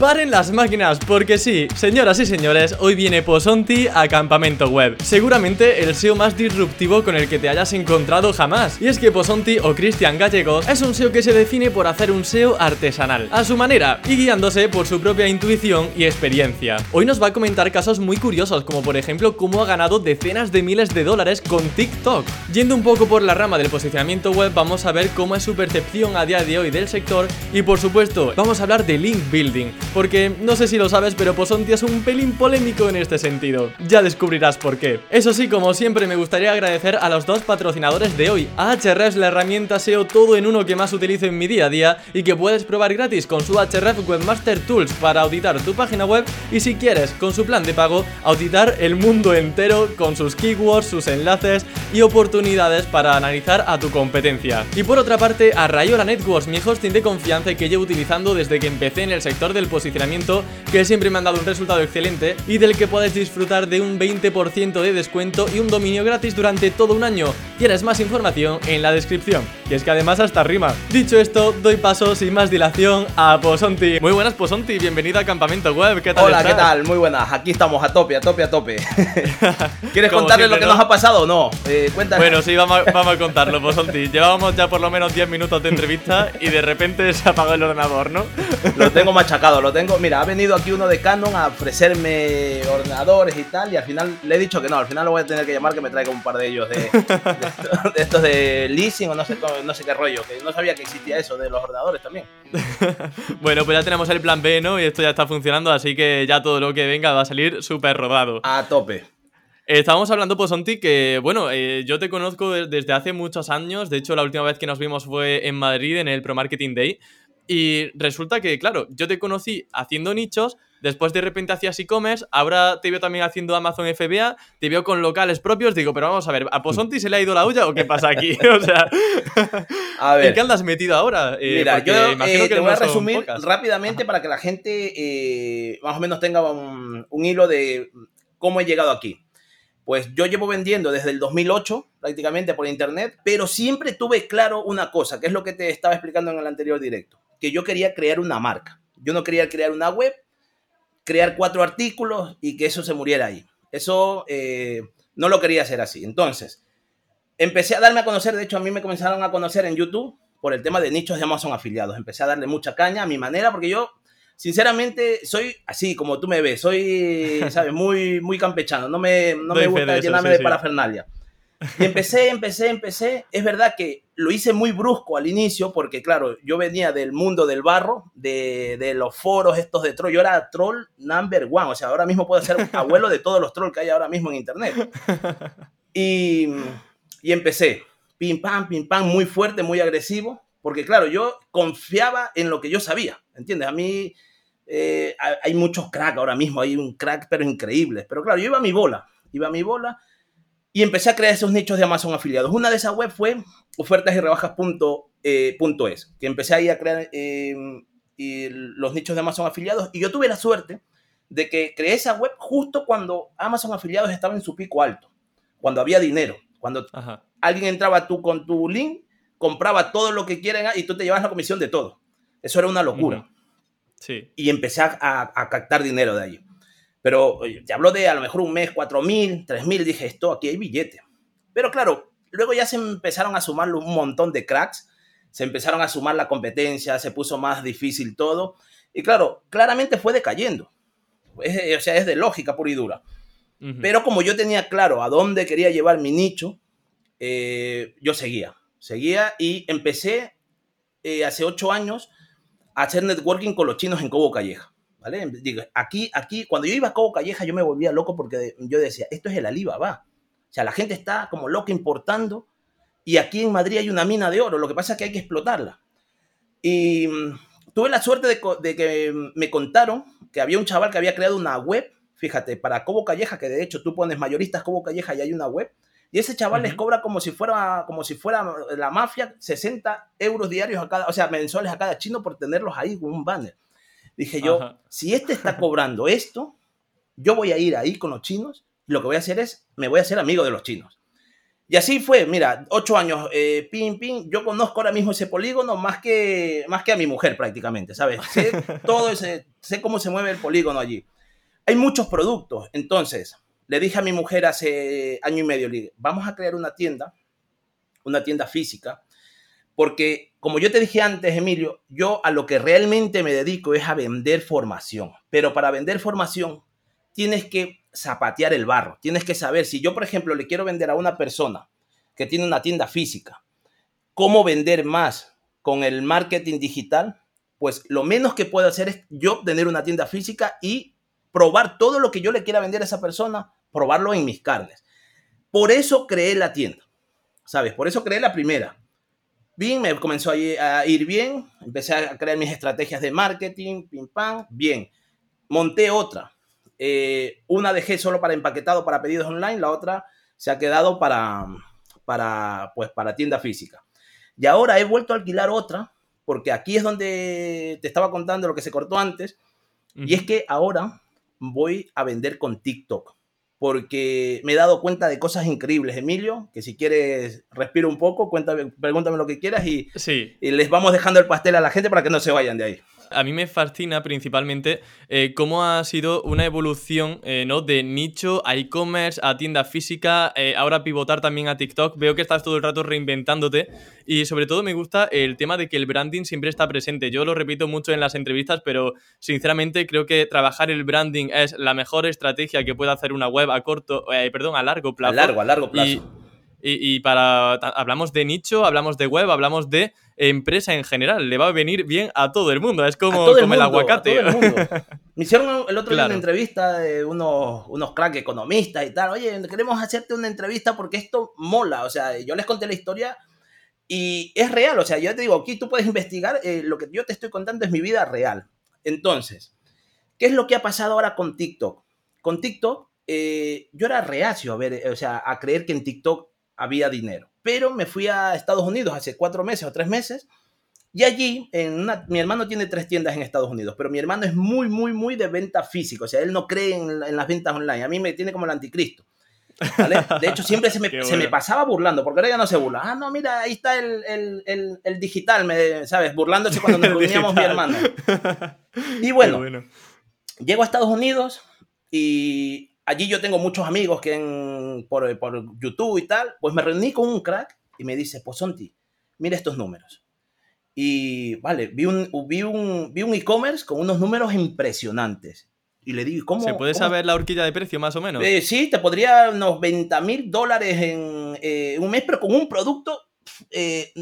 Paren las máquinas, porque sí, señoras y señores, hoy viene Posonti a Campamento Web. Seguramente el SEO más disruptivo con el que te hayas encontrado jamás. Y es que Posonti o Cristian Gallegos es un SEO que se define por hacer un SEO artesanal, a su manera, y guiándose por su propia intuición y experiencia. Hoy nos va a comentar casos muy curiosos, como por ejemplo cómo ha ganado decenas de miles de dólares con TikTok. Yendo un poco por la rama del posicionamiento web, vamos a ver cómo es su percepción a día de hoy del sector y por supuesto, vamos a hablar de link building porque no sé si lo sabes, pero Posonti es un pelín polémico en este sentido. Ya descubrirás por qué. Eso sí, como siempre, me gustaría agradecer a los dos patrocinadores de hoy. Ahrefs, la herramienta SEO todo en uno que más utilizo en mi día a día y que puedes probar gratis con su Ahrefs Webmaster Tools para auditar tu página web y si quieres, con su plan de pago, auditar el mundo entero con sus keywords, sus enlaces y oportunidades para analizar a tu competencia. Y por otra parte, a Rayola Networks, mi hosting de confianza que llevo utilizando desde que empecé en el sector del posicionamiento, que siempre me han dado un resultado excelente y del que puedes disfrutar de un 20% de descuento y un dominio gratis durante todo un año. Tienes más información en la descripción. Y es que además hasta rima. Dicho esto, doy paso sin más dilación a Posonti. Muy buenas Posonti, bienvenida a Campamento Web. ¿Qué tal? Hola, ¿qué tal? Muy buenas. Aquí estamos a tope, a tope, a tope. ¿Quieres contarle lo que nos ha pasado o no? Eh, bueno, sí, vamos a, vamos a contarlo, Posonti. Llevábamos ya por lo menos 10 minutos de entrevista y de repente se apagó el ordenador, ¿no? Lo tengo machacado, lo tengo. Mira, ha venido aquí uno de Canon a ofrecerme ordenadores y tal, y al final le he dicho que no, al final lo voy a tener que llamar que me traiga un par de ellos de, de, estos de leasing o no sé, no sé qué rollo, que no sabía que existía eso de los ordenadores también. bueno, pues ya tenemos el plan B, ¿no? Y esto ya está funcionando, así que ya todo lo que venga va a salir súper rodado. A tope. Estábamos hablando, Posonti, que bueno, eh, yo te conozco desde hace muchos años. De hecho, la última vez que nos vimos fue en Madrid, en el Pro Marketing Day. Y resulta que, claro, yo te conocí haciendo nichos, después de repente hacías e-commerce, ahora te veo también haciendo Amazon FBA, te veo con locales propios, digo, pero vamos a ver, ¿a Posonti se le ha ido la olla o qué pasa aquí? o sea, a ver. ¿en qué andas metido ahora? Eh, Mira, yo eh, te voy a resumir rápidamente para que la gente más o menos tenga un hilo de cómo he llegado aquí. Pues yo llevo vendiendo desde el 2008 prácticamente por internet, pero siempre tuve claro una cosa, que es lo que te estaba explicando en el anterior directo, que yo quería crear una marca. Yo no quería crear una web, crear cuatro artículos y que eso se muriera ahí. Eso eh, no lo quería hacer así. Entonces, empecé a darme a conocer, de hecho a mí me comenzaron a conocer en YouTube por el tema de nichos de Amazon afiliados. Empecé a darle mucha caña a mi manera porque yo sinceramente, soy así como tú me ves, soy, ¿sabes? Muy, muy campechano, no me, no me gusta llenarme de parafernalia. Y empecé, empecé, empecé. Es verdad que lo hice muy brusco al inicio, porque claro, yo venía del mundo del barro, de, de los foros estos de troll. Yo era troll number one, o sea, ahora mismo puedo ser abuelo de todos los trolls que hay ahora mismo en internet. Y, y empecé, pim pam, pim pam, muy fuerte, muy agresivo, porque claro, yo confiaba en lo que yo sabía, ¿entiendes? A mí eh, hay muchos cracks ahora mismo, hay un crack pero increíble. Pero claro, yo iba a mi bola, iba a mi bola y empecé a crear esos nichos de Amazon afiliados. Una de esas webs fue ofertas y rebajas.es, que empecé ahí a crear eh, los nichos de Amazon afiliados y yo tuve la suerte de que creé esa web justo cuando Amazon afiliados estaba en su pico alto, cuando había dinero, cuando alguien entraba tú con tu link, compraba todo lo que quieren y tú te llevas la comisión de todo. Eso era una locura. Y empecé a, captar dinero de allí. Pero te hablo de a lo mejor un mes, cuatro mil, tres mil, dije, esto aquí hay billete. Pero claro, luego ya se empezaron a sumar un montón de cracks, se empezaron a sumar la competencia, se puso más difícil todo. Y claro, claramente fue decayendo. o sea, es de lógica pura y dura. Pero como yo tenía claro a dónde quería llevar mi nicho, eh, yo seguía. Seguía y empecé eh, hace ocho años hacer networking con los chinos en Cobo Calleja. ¿Vale? Digo, aquí, aquí, cuando yo iba a Cobo Calleja, yo me volvía loco porque yo decía, esto es el Alibaba. O sea, la gente está como loca importando y aquí en Madrid hay una mina de oro. Lo que pasa es que hay que explotarla. Y mm, tuve la suerte de, que me contaron que había un chaval que había creado una web, fíjate, para Cobo Calleja, que de hecho tú pones mayoristas Cobo Calleja y hay una web Y ese chaval les cobra como si, fuera, como si fuera la mafia 60 euros diarios a cada, o sea, mensuales a cada chino por tenerlos ahí con un banner. Dije yo, si este está cobrando esto, yo voy a ir ahí con los chinos y lo que voy a hacer es, me voy a hacer amigo de los chinos. Y así fue, mira, ocho años, eh, pin, pin, yo conozco ahora mismo ese polígono más que, más que a mi mujer prácticamente, ¿sabes? Sé todo ese, sé cómo se mueve el polígono allí. Hay muchos productos, entonces, le dije a mi mujer hace año y medio, le dije, vamos a crear una tienda, una tienda física, porque como yo te dije antes, Emilio, yo a lo que realmente me dedico es a vender formación, pero para vender formación tienes que zapatear el barro. Tienes que saber, si yo, por ejemplo, le quiero vender a una persona que tiene una tienda física, cómo vender más con el marketing digital, pues lo menos que puedo hacer es yo tener una tienda física y probar todo lo que yo le quiera vender a esa persona, probarlo en mis carnes. Por eso creé la tienda, ¿sabes? Por eso creé la primera. Bien, me comenzó a ir bien, empecé a crear mis estrategias de marketing, pim pam, bien. Monté otra, eh, una dejé solo para empaquetado, para pedidos online, la otra se ha quedado para, para, pues, para tienda física. Y ahora he vuelto a alquilar otra, porque aquí es donde te estaba contando lo que se cortó antes, y es que ahora voy a vender con TikTok, porque me he dado cuenta de cosas increíbles, Emilio, que si quieres respiro un poco, cuéntame, pregúntame lo que quieras y, y les vamos dejando el pastel a la gente para que no se vayan de ahí. A mí me fascina principalmente eh, cómo ha sido una evolución eh, ¿no? de nicho a e-commerce, a tienda física, eh, ahora pivotar también a TikTok. Veo que estás todo el rato reinventándote y sobre todo me gusta el tema de que el branding siempre está presente. Yo lo repito mucho en las entrevistas, pero sinceramente creo que trabajar el branding es la mejor estrategia que puede hacer una web a corto, perdón, a largo plazo. A largo, a largo plazo. Y, para. Hablamos de nicho, hablamos de web, hablamos de empresa en general. Le va a venir bien a todo el mundo. Es como, el, aguacate. Me hicieron el otro día una entrevista de unos, unos crack economistas y tal. Oye, queremos hacerte una entrevista porque esto mola. O sea, yo les conté la historia y es real. O sea, yo te digo, aquí tú puedes investigar. Eh, lo que yo te estoy contando es mi vida real. Entonces, ¿qué es lo que ha pasado ahora con TikTok? Con TikTok, eh, yo era reacio a ver, o sea, a creer que en TikTok había dinero. Pero me fui a Estados Unidos hace cuatro meses o tres meses y allí, en mi hermano tiene tres tiendas en Estados Unidos, pero mi hermano es muy, muy, muy de venta física. O sea, él no cree en, las ventas online. A mí me tiene como el anticristo. De hecho, siempre se me, se me, pasaba burlando, porque ahora ya no se burla. Ah, no, mira, ahí está el, el, el, digital, me, ¿sabes? Burlándose cuando nos reuníamos mi hermano. Y bueno, bueno, llego a Estados Unidos y allí yo tengo muchos amigos que en, por, por, YouTube y tal, pues me reuní con un crack y me dice, pues Sonti, mira estos números. Y vale, vi un, vi un, vi un e-commerce con unos números impresionantes. Y le digo, ¿cómo? ¿Se puede saber la horquilla de precio más o menos? Eh, sí, te podría unos 20 mil dólares en eh, un mes, pero con un producto, eh,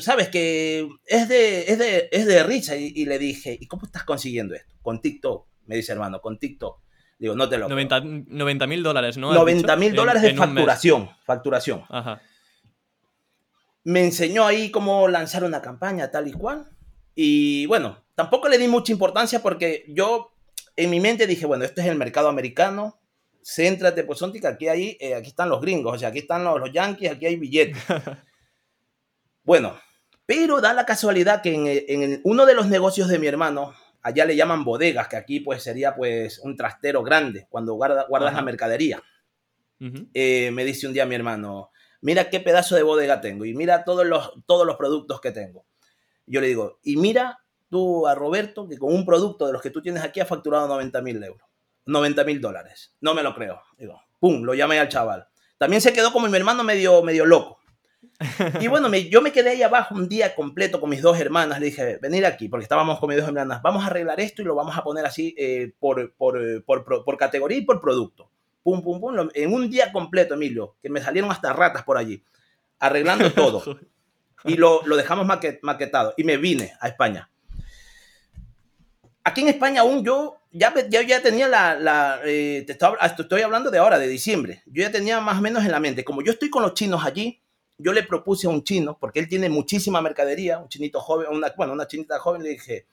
sabes, que es de, es de, es de risa. Y, y, le dije, ¿y cómo estás consiguiendo esto? Con TikTok, me dice hermano, con TikTok. Digo, no te lo 90 mil dólares, ¿no? 90 mil dólares de facturación. Facturación. Ajá. Me enseñó ahí cómo lanzar una campaña tal y cual. Y bueno, tampoco le di mucha importancia porque yo en mi mente dije, bueno, este es el mercado americano. Céntrate, pues, que aquí, hay, eh, aquí están los gringos, o sea, aquí están los, los yankees, aquí hay billetes. bueno, pero da la casualidad que en, en uno de los negocios de mi hermano, allá le llaman bodegas, que aquí pues sería pues un trastero grande cuando guarda, guardas la mercadería. Eh, me dice un día mi hermano, mira qué pedazo de bodega tengo y mira todos los, todos los productos que tengo. Yo le digo, y mira tú a Roberto que con un producto de los que tú tienes aquí ha facturado 90 mil euros, 90 mil dólares. No me lo creo. Digo, pum, lo llamé al chaval. También se quedó como mi hermano medio, medio loco. Y bueno, yo me quedé ahí abajo un día completo con mis dos hermanas. Le dije, venir aquí, porque estábamos con mis dos hermanas. Vamos a arreglar esto y lo vamos a poner así eh, por, por, por, por, categoría y por producto. Pum, pum, pum. En un día completo, Emilio, que me salieron hasta ratas por allí, arreglando todo. y lo, lo dejamos maquetado. Y me vine a España. Aquí en España aún yo ya, ya, ya tenía la... la eh, te estoy hablando de ahora, de diciembre. Yo ya tenía más o menos en la mente. Como yo estoy con los chinos allí, yo le propuse a un chino, porque él tiene muchísima mercadería, un chinito joven, una, bueno, una chinita joven, le dije,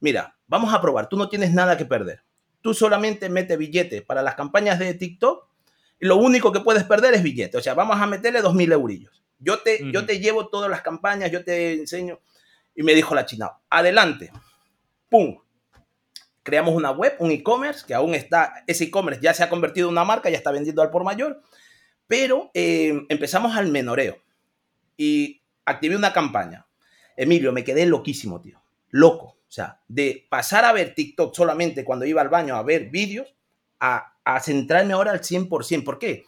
mira, vamos a probar, tú no tienes nada que perder. Tú solamente mete billete para las campañas de TikTok lo único que puedes perder es billete. O sea, vamos a meterle 2.000 eurillos. Yo te, yo te llevo todas las campañas, yo te enseño. Y me dijo la china, adelante. ¡Pum! Creamos una web, un e-commerce, que aún está, ese e-commerce ya se ha convertido en una marca, ya está vendiendo al por mayor, pero eh, empezamos al menoreo y activé una campaña. Emilio, me quedé loquísimo, tío. Loco. O sea, de pasar a ver TikTok solamente cuando iba al baño a ver vídeos, a, a centrarme ahora al 100%. ¿Por qué?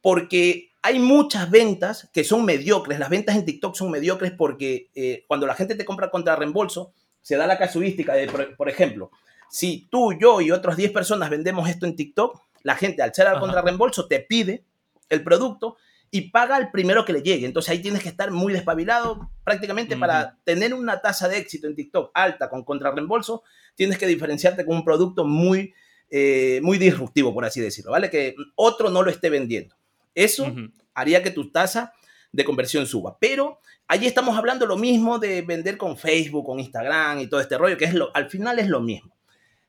Porque hay muchas ventas que son mediocres. Las ventas en TikTok son mediocres porque eh, cuando la gente te compra contra reembolso, se da la casuística de, por, ejemplo, si tú, yo y otras 10 personas vendemos esto en TikTok, la gente al ser al contra reembolso te pide el producto y paga el primero que le llegue. Entonces ahí tienes que estar muy despabilado. Prácticamente para tener una tasa de éxito en TikTok alta con contrarreembolso, tienes que diferenciarte con un producto muy, eh, muy disruptivo, por así decirlo, ¿vale? Que otro no lo esté vendiendo. Eso haría que tu tasa de conversión suba. Pero allí estamos hablando lo mismo de vender con Facebook, con Instagram y todo este rollo, que es lo, al final es lo mismo.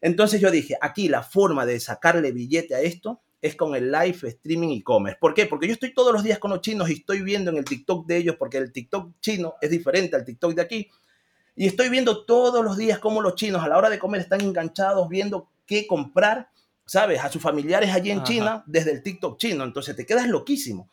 Entonces yo dije, aquí la forma de sacarle billete a esto es con el live streaming e-commerce. ¿Por qué? Porque yo estoy todos los días con los chinos y estoy viendo en el TikTok de ellos, porque el TikTok chino es diferente al TikTok de aquí. Y estoy viendo todos los días cómo los chinos a la hora de comer están enganchados viendo qué comprar, ¿sabes? A sus familiares allí en China desde el TikTok chino. Entonces te quedas loquísimo.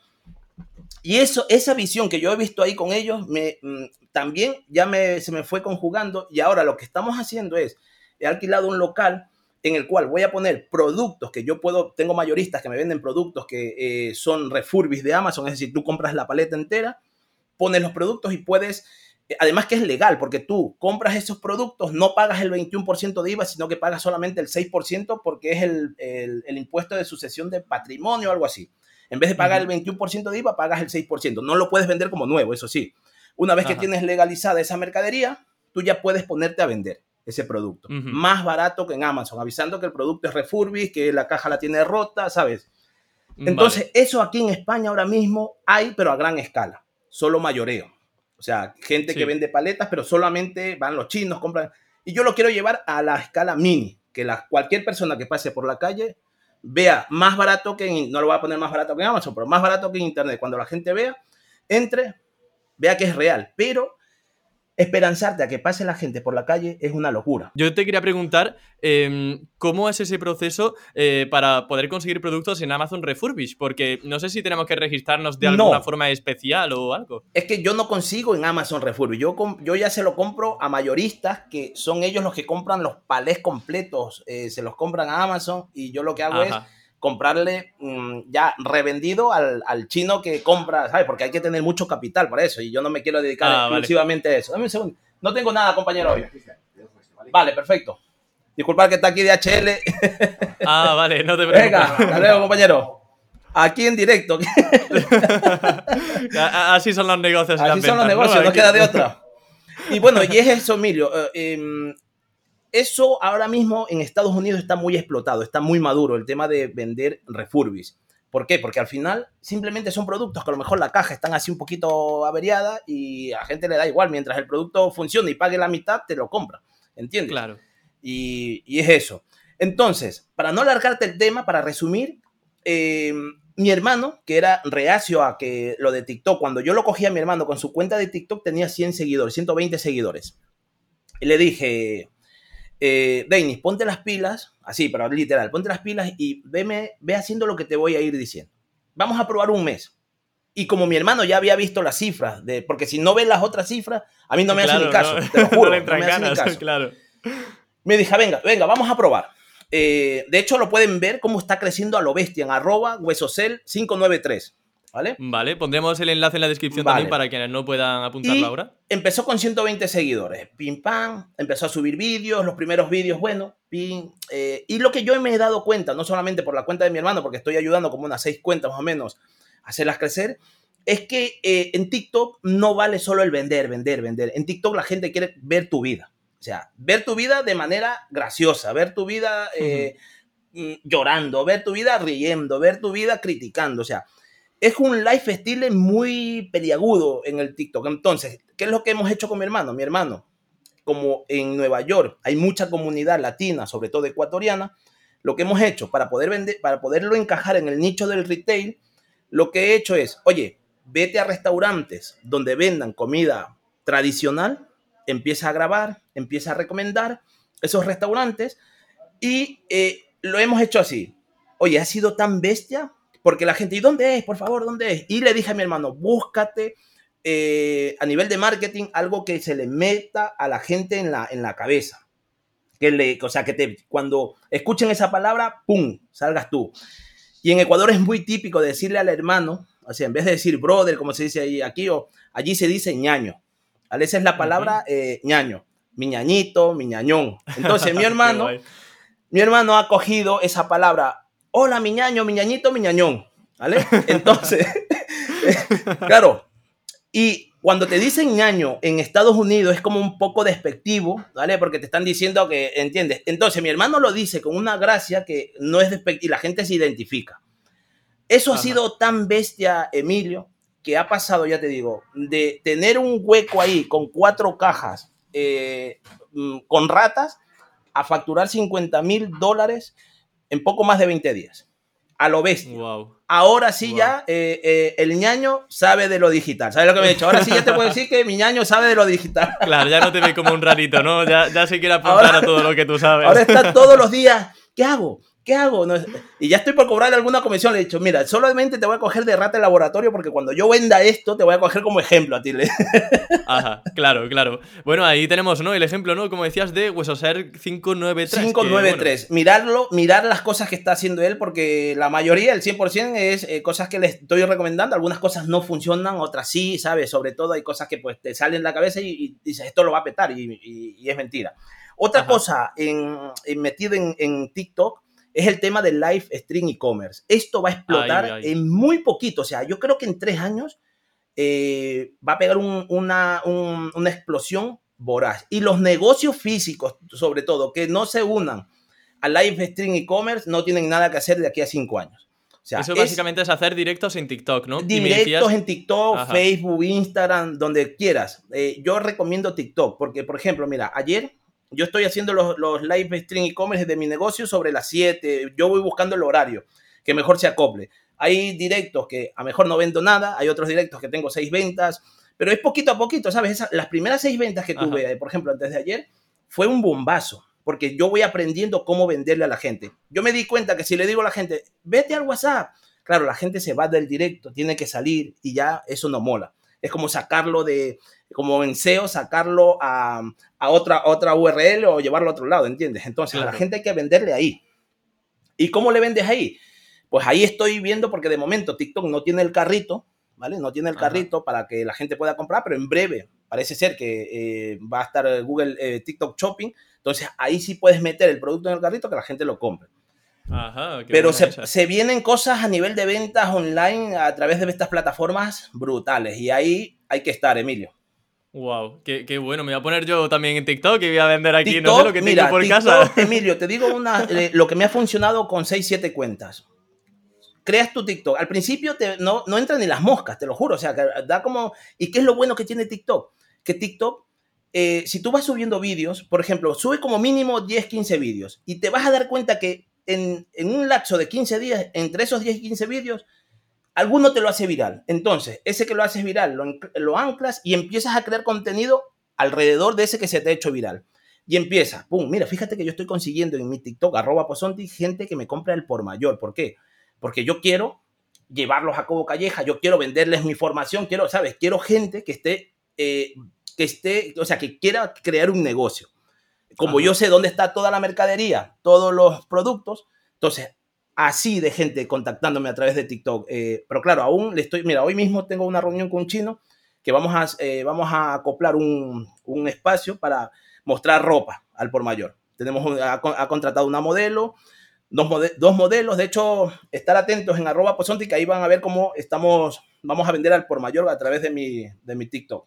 Y eso, esa visión que yo he visto ahí con ellos, me, mm, también ya me, se me fue conjugando. Y ahora lo que estamos haciendo es, he alquilado un local en el cual voy a poner productos que yo puedo, tengo mayoristas que me venden productos que eh, son refurbis de Amazon, es decir, tú compras la paleta entera, pones los productos y puedes, eh, además que es legal, porque tú compras esos productos, no pagas el 21% de IVA, sino que pagas solamente el 6% porque es el, el, impuesto de sucesión de patrimonio o algo así. En vez de pagar el 21% de IVA, pagas el 6%. No lo puedes vender como nuevo, eso sí. Una vez que tienes legalizada esa mercadería, tú ya puedes ponerte a vender ese producto. Más barato que en Amazon, avisando que el producto es refurbished, que la caja la tiene rota, ¿sabes? Entonces, eso aquí en España ahora mismo hay, pero a gran escala, solo mayoreo. O sea, gente que vende paletas, pero solamente van los chinos, compran. Y yo lo quiero llevar a la escala mini, que la, cualquier persona que pase por la calle vea más barato que en, no lo voy a poner más barato que en Amazon, pero más barato que en Internet. Cuando la gente vea, entre, vea que es real, pero esperanzarte a que pase la gente por la calle es una locura. Yo te quería preguntar, em, ¿cómo es ese proceso eh, para poder conseguir productos en Amazon Refurbish? Porque no sé si tenemos que registrarnos de alguna forma especial o algo. Es que yo no consigo en Amazon Refurbish. Yo, yo ya se lo compro a mayoristas, que son ellos los que compran los palés completos, eh, se los compran a Amazon y yo lo que hago es comprarle mm, ya revendido al, chino que compra, ¿sabes? Porque hay que tener mucho capital para eso y yo no me quiero dedicar ah, exclusivamente a eso. Dame un segundo. No tengo nada, compañero, hoy. Vale, perfecto. Disculpad que está aquí de HL. Ah, vale, no te preocupes. Venga, hasta luego, compañero. Aquí en directo. Así son los negocios. Así son los negocios, no, queda de otra. Y bueno, y es eso, Emilio. Eh, em, eso ahora mismo en Estados Unidos está muy explotado, está muy maduro el tema de vender refurbis. ¿Por qué? Porque al final simplemente son productos que a lo mejor la caja están así un poquito averiada y a la gente le da igual. Mientras el producto funcione y pague la mitad, te lo compra. ¿Entiendes? Claro. Y, es eso. Entonces, para no alargarte el tema, para resumir, em, mi hermano, que era reacio a que lo de TikTok, cuando yo lo cogí a mi hermano con su cuenta de TikTok, tenía 100 seguidores, 120 seguidores. Y le dije, eh, Denis, ponte las pilas, así, pero literal, ponte las pilas y veme, ve haciendo lo que te voy a ir diciendo. Vamos a probar un mes. Y como mi hermano ya había visto las cifras, de, porque si no ves las otras cifras, a mí no me hace ni caso, te lo juro, no, me hace ni caso. Claro. Me dije, venga, venga, vamos a probar. Eh, de hecho, lo pueden ver cómo está creciendo a lo bestia en arroba huesocel 593. ¿Vale? Vale, pondremos el enlace en la descripción también para quienes no puedan apuntarlo ahora. Empezó con 120 seguidores. Pim pam, empezó a subir vídeos, los primeros vídeos, bueno, pim. Eh, y lo que yo me he dado cuenta, no solamente por la cuenta de mi hermano, porque estoy ayudando como unas seis cuentas más o menos a hacerlas crecer, es que eh, en TikTok no vale solo el vender, vender, vender. En TikTok la gente quiere ver tu vida. O sea, ver tu vida de manera graciosa, ver tu vida eh, mm, llorando, ver tu vida riendo, ver tu vida criticando. O sea, es un lifestyle muy peliagudo en el TikTok. Entonces, ¿qué es lo que hemos hecho con mi hermano? Mi hermano, como en Nueva York hay mucha comunidad latina, sobre todo ecuatoriana, lo que hemos hecho para poder vender, para poderlo encajar en el nicho del retail, lo que he hecho es, oye, vete a restaurantes donde vendan comida tradicional, empieza a grabar, empieza a recomendar esos restaurantes y eh, lo hemos hecho así. Oye, ha sido tan bestia porque la gente, ¿y dónde es? Por favor, ¿dónde es? Y le dije a mi hermano, búscate eh, a nivel de marketing algo que se le meta a la gente en la, en la cabeza. Que le, o sea, que te, cuando escuchen esa palabra, ¡pum!, salgas tú. Y en Ecuador es muy típico decirle al hermano, o sea, en vez de decir brother, como se dice ahí, aquí, o allí se dice ñaño. A veces es la palabra eh, ñaño, mi ñañito, mi ñañón. Entonces, mi hermano, mi hermano ha cogido esa palabra, hola, mi ñaño, mi ñañito, mi ñañón. ¿Vale? Entonces, claro, y cuando te dicen ñaño en Estados Unidos es como un poco despectivo, ¿vale? Porque te están diciendo que, ¿entiendes? Entonces mi hermano lo dice con una gracia que no es despectivo y la gente se identifica. Eso ha sido tan bestia, Emilio, que ha pasado, ya te digo, de tener un hueco ahí con cuatro cajas eh, mm, con ratas a facturar 50 mil dólares en poco más de 20 días. A lo bestia. Wow. Ahora sí ya eh, eh, el ñaño sabe de lo digital. ¿Sabes lo que me he dicho? Ahora sí ya te puedo decir que mi ñaño sabe de lo digital. Claro, ya no te ve como un rarito, ¿no? Ya, ya se quiere apuntar a todo lo que tú sabes. Ahora está todos los días. ¿Qué hago? ¿Qué hago? y ya estoy por cobrarle alguna comisión. Le he dicho, mira, solamente te voy a coger de rata el laboratorio porque cuando yo venda esto, te voy a coger como ejemplo a ti. Ajá, claro, claro. Bueno, ahí tenemos, ¿no? El ejemplo, ¿no? Como decías, de Huesoser 593. 593. Mirarlo, mirar las cosas que está haciendo él porque la mayoría, el 100%, es eh, cosas que le estoy recomendando. Algunas cosas no funcionan, otras sí, ¿sabes? Sobre todo hay cosas que pues te salen en la cabeza y, dices, esto lo va a petar y, es mentira. Otra cosa en, metido en, en TikTok es el tema del live stream e-commerce. Esto va a explotar en muy poquito, o sea, yo creo que en tres años eh, va a pegar una, explosión voraz. Y los negocios físicos, sobre todo, que no se unan al live stream e-commerce, no tienen nada que hacer de aquí a cinco años. O sea, Eso básicamente es, hacer directos en TikTok, ¿no? Directos en TikTok, Facebook, Instagram, donde quieras. Eh, yo recomiendo TikTok porque, por ejemplo, mira, ayer yo estoy haciendo los, los live stream e-commerce de mi negocio sobre las 7. Yo voy buscando el horario que mejor se acople. Hay directos que a mejor no vendo nada, hay otros directos que tengo seis ventas, pero es poquito a poquito, ¿sabes? las primeras seis ventas que tuve, eh, por ejemplo, antes de ayer, fue un bombazo, porque yo voy aprendiendo cómo venderle a la gente. Yo me di cuenta que si le digo a la gente, vete al WhatsApp, claro, la gente se va del directo, tiene que salir y ya eso no mola. Es como sacarlo de, como en SEO, sacarlo a, otra, otra URL o llevarlo a otro lado, ¿entiendes? Entonces, a la gente hay que venderle ahí. ¿Y cómo le vendes ahí? Pues ahí estoy viendo porque de momento TikTok no tiene el carrito, ¿vale? No tiene el carrito para que la gente pueda comprar, pero en breve parece ser que eh, va a estar Google eh, TikTok Shopping. Entonces ahí sí puedes meter el producto en el carrito que la gente lo compre. Ajá, Pero se, se, vienen cosas a nivel de ventas online a través de estas plataformas brutales y ahí hay que estar, Emilio. Wow, qué, bueno. Me voy a poner yo también en TikTok y voy a vender aquí, no sé lo que tengo por casa. Emilio, te digo una, eh, lo que me ha funcionado con 6, 7 cuentas. Creas tu TikTok. Al principio te, no, no entran ni las moscas, te lo juro. O sea, da como. ¿Y qué es lo bueno que tiene TikTok? Que TikTok, eh, si tú vas subiendo vídeos, por ejemplo, sube como mínimo 10, 15 vídeos y te vas a dar cuenta que en, en un lapso de 15 días, entre esos 10 y 15 vídeos, alguno te lo hace viral. Entonces, ese que lo haces viral, lo, anclas y empiezas a crear contenido alrededor de ese que se te ha hecho viral. Y empieza, pum, mira, fíjate que yo estoy consiguiendo en mi TikTok, arroba posonti, gente que me compra el por mayor. ¿Por qué? Porque yo quiero llevarlos a Cobo Calleja, yo quiero venderles mi formación, quiero, ¿sabes? Quiero gente que esté, eh, que esté, o sea, que quiera crear un negocio. Como yo sé dónde está toda la mercadería, todos los productos, entonces así de gente contactándome a través de TikTok. Eh, pero claro, aún le estoy, mira, hoy mismo tengo una reunión con un chino que vamos a, eh, vamos a acoplar un, un, espacio para mostrar ropa al por mayor. Tenemos, ha, contratado una modelo, dos, dos, modelos, de hecho, estar atentos en arroba posonti, que ahí van a ver cómo estamos, vamos a vender al por mayor a través de mi, de mi TikTok.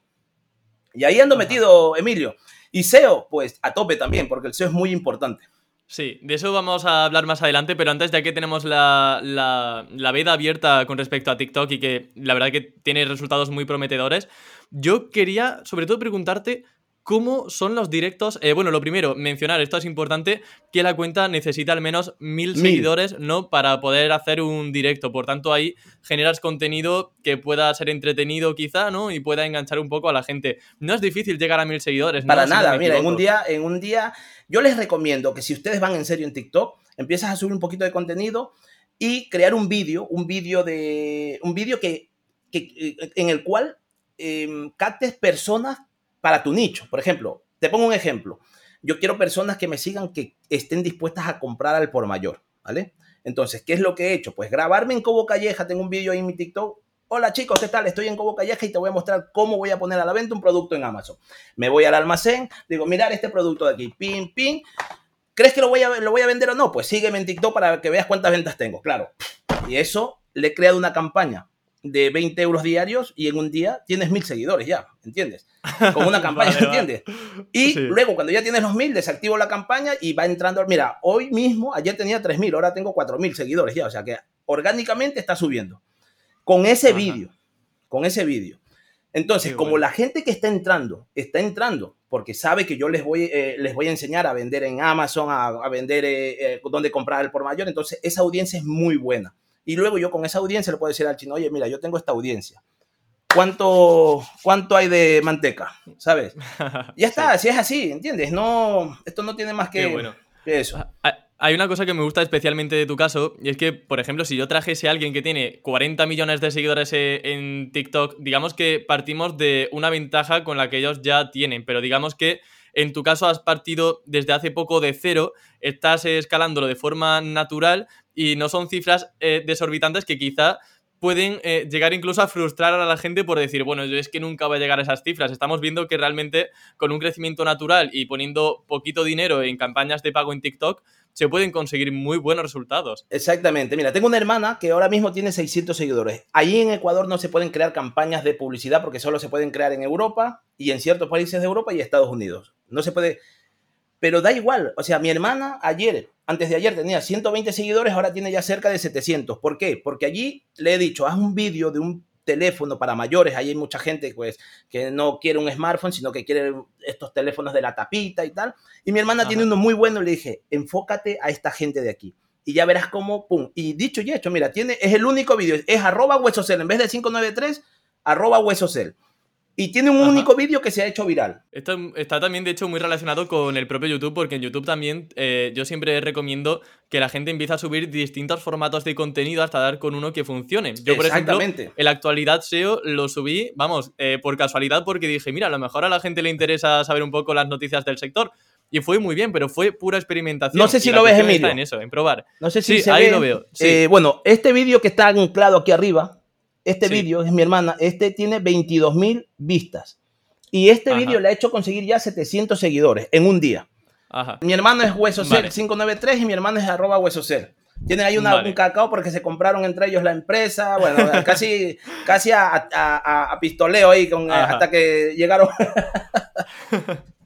Y ahí ando metido, Emilio. Y SEO, pues a tope también, porque el SEO es muy importante. Sí, de eso vamos a hablar más adelante, pero antes ya que tenemos la, la, veda abierta con respecto a TikTok y que la verdad que tiene resultados muy prometedores, yo quería sobre todo preguntarte ¿Cómo son los directos? Eh, bueno, lo primero, mencionar, esto es importante, que la cuenta necesita al menos mil, seguidores, ¿no? Para poder hacer un directo. Por tanto, ahí generas contenido que pueda ser entretenido quizá, ¿no? Y pueda enganchar un poco a la gente. No es difícil llegar a mil seguidores, ¿no? Para nada, mira, en un día, en un día, yo les recomiendo que si ustedes van en serio en TikTok, empiezas a subir un poquito de contenido y crear un vídeo, un vídeo de, un vídeo que, que, en el cual eh, captes personas para tu nicho. Por ejemplo, te pongo un ejemplo. Yo quiero personas que me sigan que estén dispuestas a comprar al por mayor, ¿vale? Entonces, ¿qué es lo que he hecho? Pues grabarme en Cobo Calleja, tengo un vídeo ahí en mi TikTok. Hola chicos, ¿qué tal? Estoy en Cobo Calleja y te voy a mostrar cómo voy a poner a la venta un producto en Amazon. Me voy al almacén, digo, mirar este producto de aquí, pin, pin. ¿Crees que lo voy, a, lo voy a vender o no? Pues sígueme en TikTok para que veas cuántas ventas tengo, claro. Y eso le he creado una campaña de 20 euros diarios y en un día tienes mil seguidores ya, ¿entiendes? Con una campaña, ¿entiendes? Y luego cuando ya tienes los mil, desactivo la campaña y va entrando, mira, hoy mismo, ayer tenía 3.000, ahora tengo 4.000 seguidores ya, o sea que orgánicamente está subiendo. Con ese vídeo, con ese vídeo. Entonces, como la gente que está entrando, está entrando porque sabe que yo les voy, eh, les voy a enseñar a vender en Amazon, a, vender eh, eh, donde comprar el por mayor, entonces esa audiencia es muy buena. Y luego yo con esa audiencia le puedo decir al chino, oye, mira, yo tengo esta audiencia. ¿Cuánto, cuánto hay de manteca? ¿Sabes? Ya está, si es así, ¿entiendes? No, esto no tiene más que, bueno. eso. Ah, ah, hay una cosa que me gusta especialmente de tu caso, y es que, por ejemplo, si yo trajese a alguien que tiene 40 millones de seguidores eh, en TikTok, digamos que partimos de una ventaja con la que ellos ya tienen, pero digamos que en tu caso has partido desde hace poco de cero, estás escalándolo de forma natural y no son cifras eh, desorbitantes que quizá pueden eh, llegar incluso a frustrar a la gente por decir, bueno, yo es que nunca voy a llegar a esas cifras. Estamos viendo que realmente con un crecimiento natural y poniendo poquito dinero en campañas de pago en TikTok, se pueden conseguir muy buenos resultados. Exactamente. Mira, tengo una hermana que ahora mismo tiene 600 seguidores. Allí en Ecuador no se pueden crear campañas de publicidad porque solo se pueden crear en Europa y en ciertos países de Europa y Estados Unidos. No se puede... Pero da igual. O sea, mi hermana ayer, antes de ayer tenía 120 seguidores, ahora tiene ya cerca de 700. ¿Por qué? Porque allí le he dicho, haz un vídeo de un teléfono para mayores. Ahí hay mucha gente pues, que no quiere un smartphone, sino que quiere estos teléfonos de la tapita y tal. Y mi hermana tiene uno muy bueno. Le dije, enfócate a esta gente de aquí. Y ya verás cómo, pum. Y dicho y hecho, mira, tiene, es el único vídeo. Es arroba huesocel. En vez de 593, arroba huesocel. Y tiene un único vídeo que se ha hecho viral. Esto está también, de hecho, muy relacionado con el propio YouTube, porque en YouTube también eh, yo siempre recomiendo que la gente empiece a subir distintos formatos de contenido hasta dar con uno que funcione. Yo, por ejemplo, en la actualidad SEO lo subí, vamos, eh, por casualidad, porque dije, mira, a lo mejor a la gente le interesa saber un poco las noticias del sector. Y fue muy bien, pero fue pura experimentación. No sé si lo ves, Emilio. en eso, en probar. No sé si ahí lo veo. Eh, bueno, este vídeo que está anclado aquí arriba, este vídeo es mi hermana, este tiene 22 mil vistas. Y este vídeo le ha hecho conseguir ya 700 seguidores en un día. Mi hermano es Huesocel 593 y mi hermano es arroba Huesocel. Tiene ahí una, un cacao porque se compraron entre ellos la empresa. Bueno, casi, casi a, pistoleo ahí con, hasta que llegaron.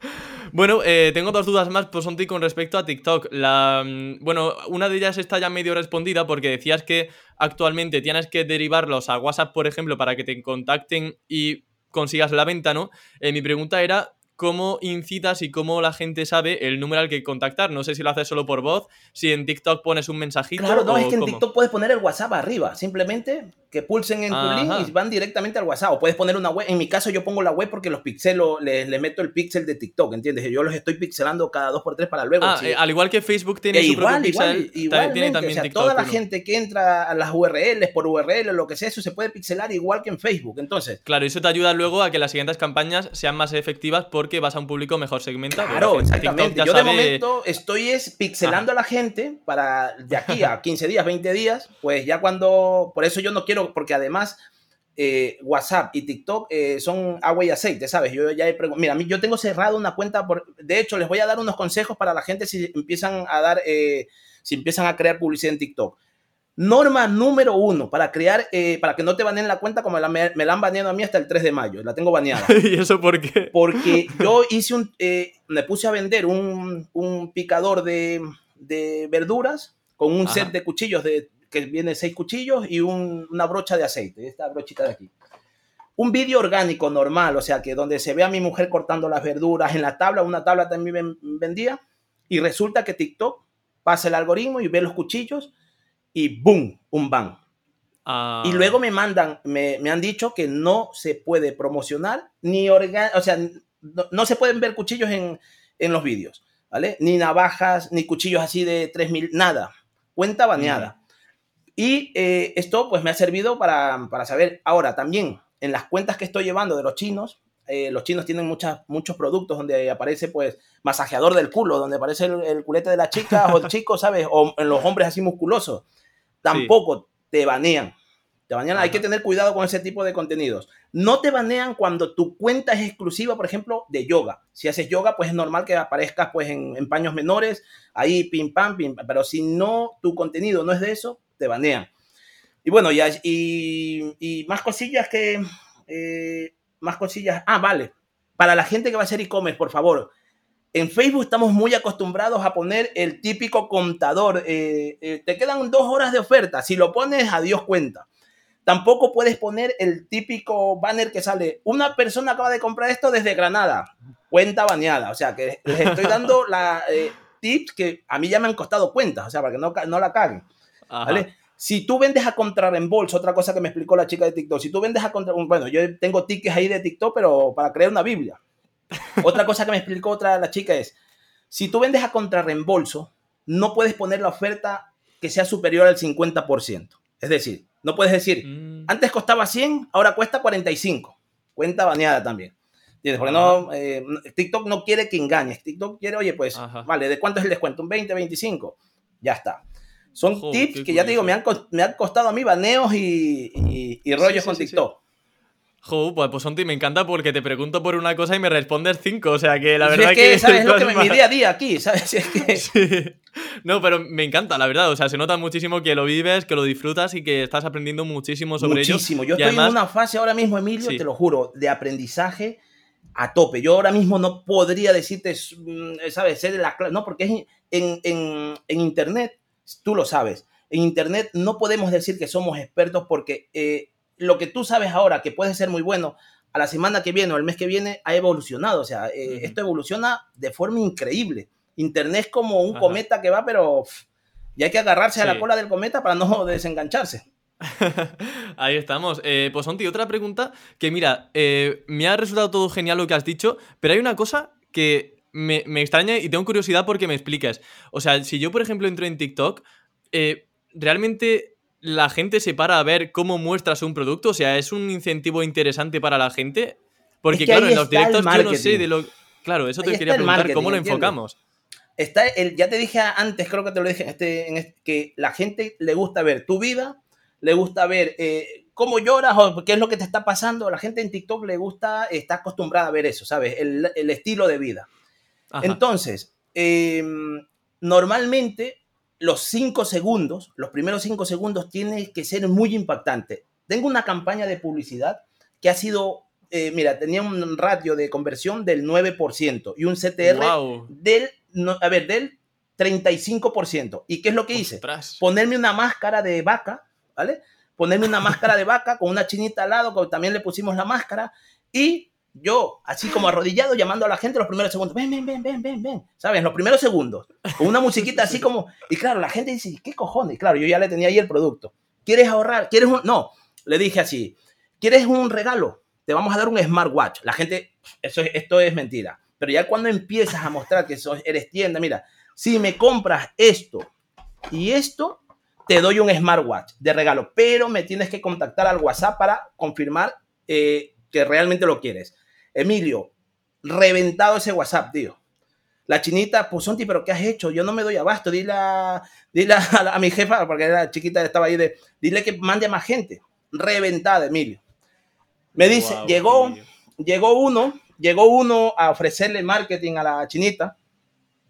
Bueno, eh, tengo dos dudas más, Posonti, con respecto a TikTok. La, mm, bueno, una de ellas está ya medio respondida porque decías que actualmente tienes que derivarlos a WhatsApp, por ejemplo, para que te contacten y consigas la venta, ¿no? Eh, mi pregunta era cómo incitas y cómo la gente sabe el número al que contactar. No sé si lo haces solo por voz, si en TikTok pones un mensajito. Claro, no, es que en TikTok puedes poner el WhatsApp arriba. Simplemente que pulsen en tu link y van directamente al WhatsApp. O puedes poner una web. En mi caso, yo pongo la web porque los pixelo, le, le meto el pixel de TikTok, ¿entiendes? Yo los estoy pixelando cada dos por tres para luego. Ah, eh, al igual que Facebook tiene su igual, propio pixel, igual, tiene también o sea, Toda la gente que entra a las URLs por URL, lo que sea, eso se puede pixelar igual que en Facebook. Entonces. Claro, eso te ayuda luego a que las siguientes campañas sean más efectivas porque vas a un público mejor segmentado. Claro, exactamente. Yo de momento estoy es pixelando a la gente para de aquí a 15 días, 20 días, pues ya cuando. Por eso yo no quiero, porque además eh, WhatsApp y TikTok eh, son agua y aceite, ¿sabes? Yo ya he mira, yo tengo cerrado una cuenta, por, de hecho, les voy a dar unos consejos para la gente si empiezan a dar, eh, si empiezan a crear publicidad en TikTok. Norma número uno para crear, para que no te baneen la cuenta como me, la han baneado a mí hasta el 3 de mayo, la tengo baneada. ¿Y eso por qué? Porque yo hice un, me puse a vender un, un picador de, de, verduras con un set de cuchillos de que viene seis cuchillos y una brocha de aceite, esta brochita de aquí. un vídeo orgánico normal, o sea, que donde se ve a mi mujer cortando las verduras en la tabla, una tabla también vendía, y resulta que TikTok pasa el algoritmo y ve los cuchillos y ¡boom! Un ban. Ah. Y luego me mandan, me, han dicho que no se puede promocionar ni organ, o sea, no, se pueden ver cuchillos en, los vídeos, ¿vale? Ni navajas, ni cuchillos así de 3000, nada. Cuenta baneada. Mm. Y eh, esto pues me ha servido para, para saber. Ahora, también en las cuentas que estoy llevando de los chinos, eh, los chinos tienen muchas, muchos productos donde aparece pues masajeador del culo, donde aparece el, culete de la chica o el chico, ¿sabes? O en los hombres así musculosos. Tampoco te banean. Te banean. Hay que tener cuidado con ese tipo de contenidos. No te banean cuando tu cuenta es exclusiva, por ejemplo, de yoga. Si haces yoga, pues es normal que aparezcas pues en, en paños menores, ahí pim pam, pim Pero si no, tu contenido no es de eso, te. Y bueno, ya, y, y más cosillas que... Eh, más cosillas. Ah, vale. Para la gente que va a hacer e-commerce, por favor. En Facebook estamos muy acostumbrados a poner el típico contador. Eh, eh, te quedan dos horas de oferta. Si lo pones, adiós cuenta. Tampoco puedes poner el típico banner que sale. Una persona acaba de comprar esto desde Granada. Cuenta baneada. O sea, que les estoy dando la, tips que a mí ya me han costado cuentas. O sea, para que no, no la caguen. ¿Vale? Si tú vendes a contrarreembolso, otra cosa que me explicó la chica de TikTok, si tú vendes a contra, bueno, yo tengo tickets ahí de TikTok, pero para crear una Biblia. otra cosa que me explicó otra la chica es, si tú vendes a contrarreembolso, no puedes poner la oferta que sea superior al 50%. Es decir, no puedes decir, mm. antes costaba 100, ahora cuesta 45. Cuenta baneada también. Porque no, eh, TikTok no quiere que engañes. TikTok quiere, oye, pues, vale, ¿de cuánto es el descuento? ¿Un 20, 25? Ya está. Son tips que ya te digo, me han, me han costado a mí baneos y, y, rollos con TikTok. Jo, pues, pues Sonti, me encanta porque te pregunto por una cosa y me respondes cinco. O sea que la verdad es que. ¿Sabes lo que me, mi día a día aquí? ¿Sabes? sí. No, pero me encanta, la verdad. O sea, se nota muchísimo que lo vives, que lo disfrutas y que estás aprendiendo muchísimo sobre ello. Muchísimo. Yo estoy en una fase ahora mismo, Emilio, te lo juro, de aprendizaje a tope. Yo ahora mismo no podría decirte, mm, ¿sabes? Ser la No, porque es en, en, en Internet tú lo sabes. En Internet no podemos decir que somos expertos porque eh, lo que tú sabes ahora, que puede ser muy bueno, a la semana que viene o el mes que viene ha evolucionado. O sea, eh, esto evoluciona de forma increíble. Internet es como un cometa que va, pero ya hay que agarrarse a la cola del cometa para no desengancharse. Ahí estamos. Eh, pues Onti, otra pregunta que mira, eh, me ha resultado todo genial lo que has dicho, pero hay una cosa que me, extraña y tengo curiosidad porque me expliques. O sea, si yo, por ejemplo, entro en TikTok, eh, ¿realmente la gente se para a ver cómo muestras un producto? O sea, ¿es un incentivo interesante para la gente? Porque, claro, en los directos yo no sé de lo. Claro, eso te quería preguntar, ¿cómo lo enfocamos? Está el, ya te dije antes, creo que te lo dije, este, en este, que la gente le gusta ver tu vida, le gusta ver eh, cómo lloras o qué es lo que te está pasando. La gente en TikTok le gusta, está acostumbrada a ver eso, ¿sabes? El, el estilo de vida. Entonces, em, normalmente los cinco segundos, los primeros cinco segundos tienen que ser muy impactante. Tengo una campaña de publicidad que ha sido, eh, mira, tenía un ratio de conversión del 9% y un CTR del, a ver, del 35%. ¿Y qué es lo que hice? Ponerme una máscara de vaca, ¿vale? Ponerme una máscara de vaca con una chinita al lado, que también le pusimos la máscara, y yo, así como arrodillado, llamando a la gente los primeros segundos, ven, ven, ven, ven, ven, ven, ¿sabes? Los primeros segundos, con una musiquita así como, y claro, la gente dice, ¿qué cojones? Claro, yo ya le tenía ahí el producto. ¿Quieres ahorrar? ¿Quieres un...? No, le dije así, ¿quieres un regalo? Te vamos a dar un smartwatch. La gente, eso, esto es mentira. Pero ya cuando empiezas a mostrar que sos, eres tienda, mira, si me compras esto y esto, te doy un smartwatch de regalo, pero me tienes que contactar al WhatsApp para confirmar eh, que realmente lo quieres. Emilio, reventado ese WhatsApp, tío. La chinita, pues Sonti, pero ¿qué has hecho? Yo no me doy abasto. Dile a, dile a, mi jefa, porque la chiquita estaba ahí, de, dile que mande a más gente. Reventada, Emilio. Me dice, llegó, llegó uno, llegó uno a ofrecerle marketing a la chinita.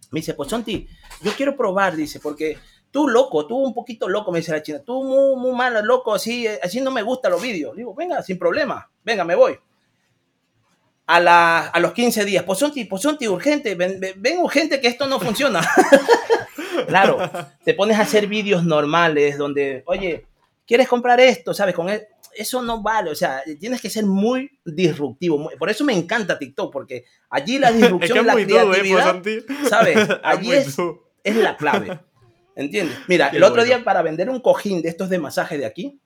Me dice, pues Sonti, yo quiero probar, dice, porque tú loco, tú un poquito loco, me dice la china, tú muy, muy malo, loco, así, así no me gustan los vídeos. Digo, venga, sin problema, venga, me voy a, los 15 días. Pues son, pues urgente, ven, ven, urgente que esto no funciona. claro, te pones a hacer vídeos normales donde, oye, ¿quieres comprar esto? ¿Sabes? Con eso no vale, o sea, tienes que ser muy disruptivo. Por eso me encanta TikTok, porque allí la disrupción es la ¿eh? creatividad, ¿sabes? Allí es, es, la clave. ¿Entiendes? Mira, el otro día para vender un cojín de estos de masaje de aquí,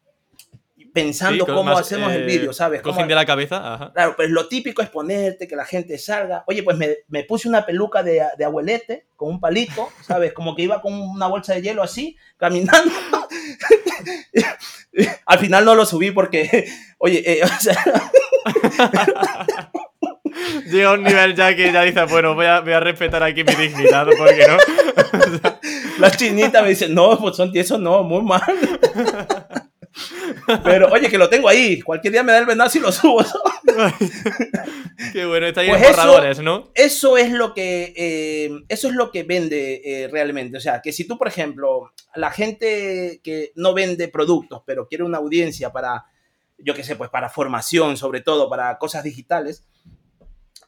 pensando cómo hacemos el vídeo, ¿sabes? Cojín de la cabeza, ajá. Claro, pues lo típico es ponerte, que la gente salga. Oye, pues me, me puse una peluca de, de, abuelete con un palito, ¿sabes? Como que iba con una bolsa de hielo así, caminando. Al final no lo subí porque, oye, eh, o sea... Llega un nivel ya que ya dice, bueno, voy a, voy a respetar aquí mi dignidad, porque no. La chinita me dice, no, pues son eso no, muy mal. Pero oye, que lo tengo ahí. Cualquier día me da el venazo y lo subo. Qué bueno, está ahí pues en borradores, ¿no? Eso es lo que, eh, eso es lo que vende eh, realmente. O sea, que si tú, por ejemplo, la gente que no vende productos, pero quiere una audiencia para, yo qué sé, pues para formación, sobre todo para cosas digitales,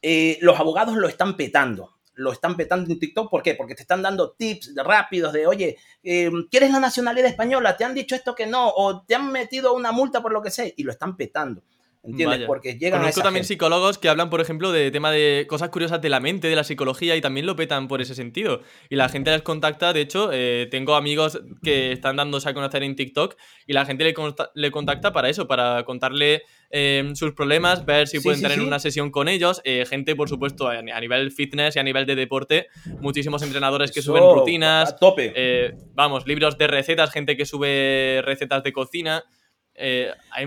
eh, los abogados lo están petando lo están petando en TikTok. ¿Por qué? Porque te están dando tips rápidos de, oye, eh, ¿quieres la nacionalidad española? ¿Te han dicho esto que no? ¿O te han metido una multa por lo que sé? Y lo están petando. ¿Entiendes? Porque llegan Conozco también psicólogos que hablan, por ejemplo, de tema de cosas curiosas de la mente, de la psicología, y también lo petan por ese sentido. Y la gente les contacta, de hecho, eh, tengo amigos que están dándose a conocer en TikTok, y la gente le, le contacta para eso, para contarle eh, sus problemas, ver si pueden tener una sesión con ellos. Eh, gente, por supuesto, a, nivel fitness y a nivel de deporte, muchísimos entrenadores que suben rutinas. A tope. Vamos, libros de recetas, gente que sube recetas de cocina.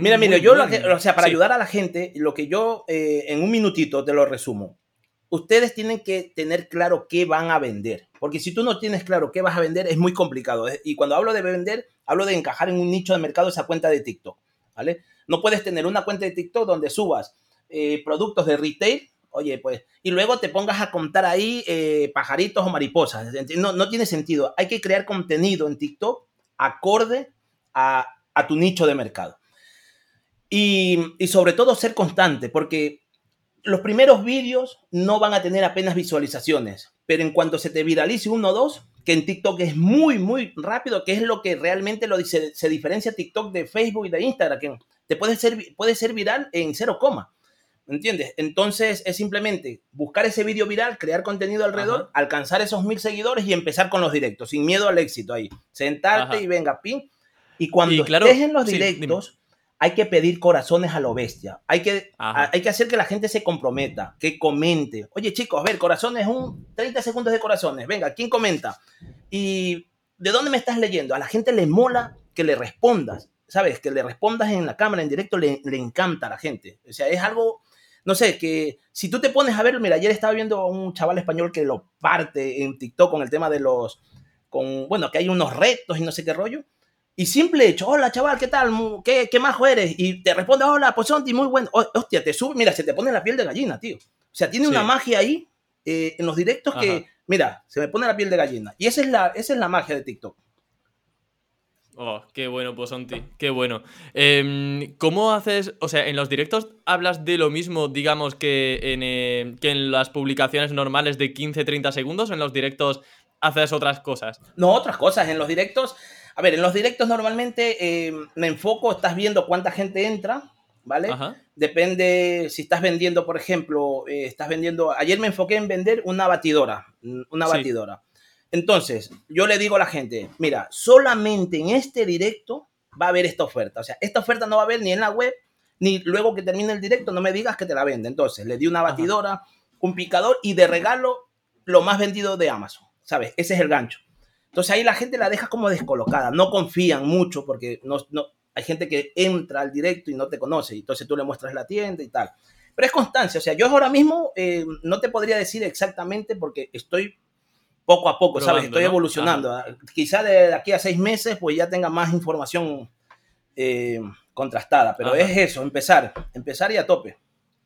Mira, mira, yo, o sea, para ayudar a la gente, lo que yo en un minutito te lo resumo. Ustedes tienen que tener claro qué van a vender, porque si tú no tienes claro qué vas a vender es muy complicado. Y cuando hablo de vender, hablo de encajar en un nicho de mercado esa cuenta de TikTok, ¿vale? No puedes tener una cuenta de TikTok donde subas eh, productos de retail, oye, pues, y luego te pongas a contar ahí eh, pajaritos o mariposas. No, no, tiene sentido. Hay que crear contenido en TikTok acorde a, tu nicho de mercado. Y, y, sobre todo ser constante, porque los primeros vídeos no van a tener apenas visualizaciones, pero en cuanto se te viralice uno o dos, que en TikTok es muy, muy rápido, que es lo que realmente lo dice, se diferencia TikTok de Facebook y de Instagram, que te puede ser, puede ser viral en cero coma. ¿Me entiendes? Entonces es simplemente buscar ese vídeo viral, crear contenido alrededor, alcanzar esos mil seguidores y empezar con los directos, sin miedo al éxito ahí. Sentarte y venga, pin. Y cuando estés en los directos, hay que pedir corazones a lo bestia. Hay que, hay que hacer que la gente se comprometa, que comente. Oye, chicos, a ver, corazones, un 30 segundos de corazones. Venga, ¿quién comenta? ¿Y de dónde me estás leyendo? A la gente le mola que le respondas. ¿sabes? Que le respondas en la cámara, en directo, le, encanta a la gente. O sea, es algo, no sé, que si tú te pones a ver, mira, ayer estaba viendo a un chaval español que lo parte en TikTok con el tema de los, con, bueno, que hay unos retos y no sé qué rollo. Y simple hecho, hola chaval, ¿qué tal? ¿Qué, qué majo eres? Y te responde, hola, pues Sonti, muy bueno. Hostia, te sube, mira, se te pone la piel de gallina, tío. O sea, tiene una magia ahí eh, en los directos que, mira, se me pone la piel de gallina. Y esa es la, esa es la magia de TikTok. Oh, qué bueno, Posonti, qué bueno. Em, ¿Cómo haces, o sea, en los directos hablas de lo mismo, digamos, que en, eh, que en las publicaciones normales de 15-30 segundos? ¿O en los directos haces otras cosas? No, otras cosas. En los directos, a ver, en los directos normalmente em, me enfoco, estás viendo cuánta gente entra, ¿vale? Depende si estás vendiendo, por ejemplo, eh, estás vendiendo, ayer me enfoqué en vender una batidora, una batidora. Entonces, yo le digo a la gente, mira, solamente en este directo va a haber esta oferta. O sea, esta oferta no va a haber ni en la web, ni luego que termine el directo, no me digas que te la vende. Entonces, le di una batidora, un picador y de regalo lo más vendido de Amazon. ¿Sabes? Ese es el gancho. Entonces ahí la gente la deja como descolocada, no confían mucho porque no, no, hay gente que entra al directo y no te conoce, entonces tú le muestras la tienda y tal. Pero es constancia, o sea, yo ahora mismo eh, no te podría decir exactamente porque estoy poco a poco, ¿sabes? Estoy evolucionando. Quizá de aquí a seis meses pues ya tenga más información eh, contrastada, pero es eso, empezar, empezar y a tope.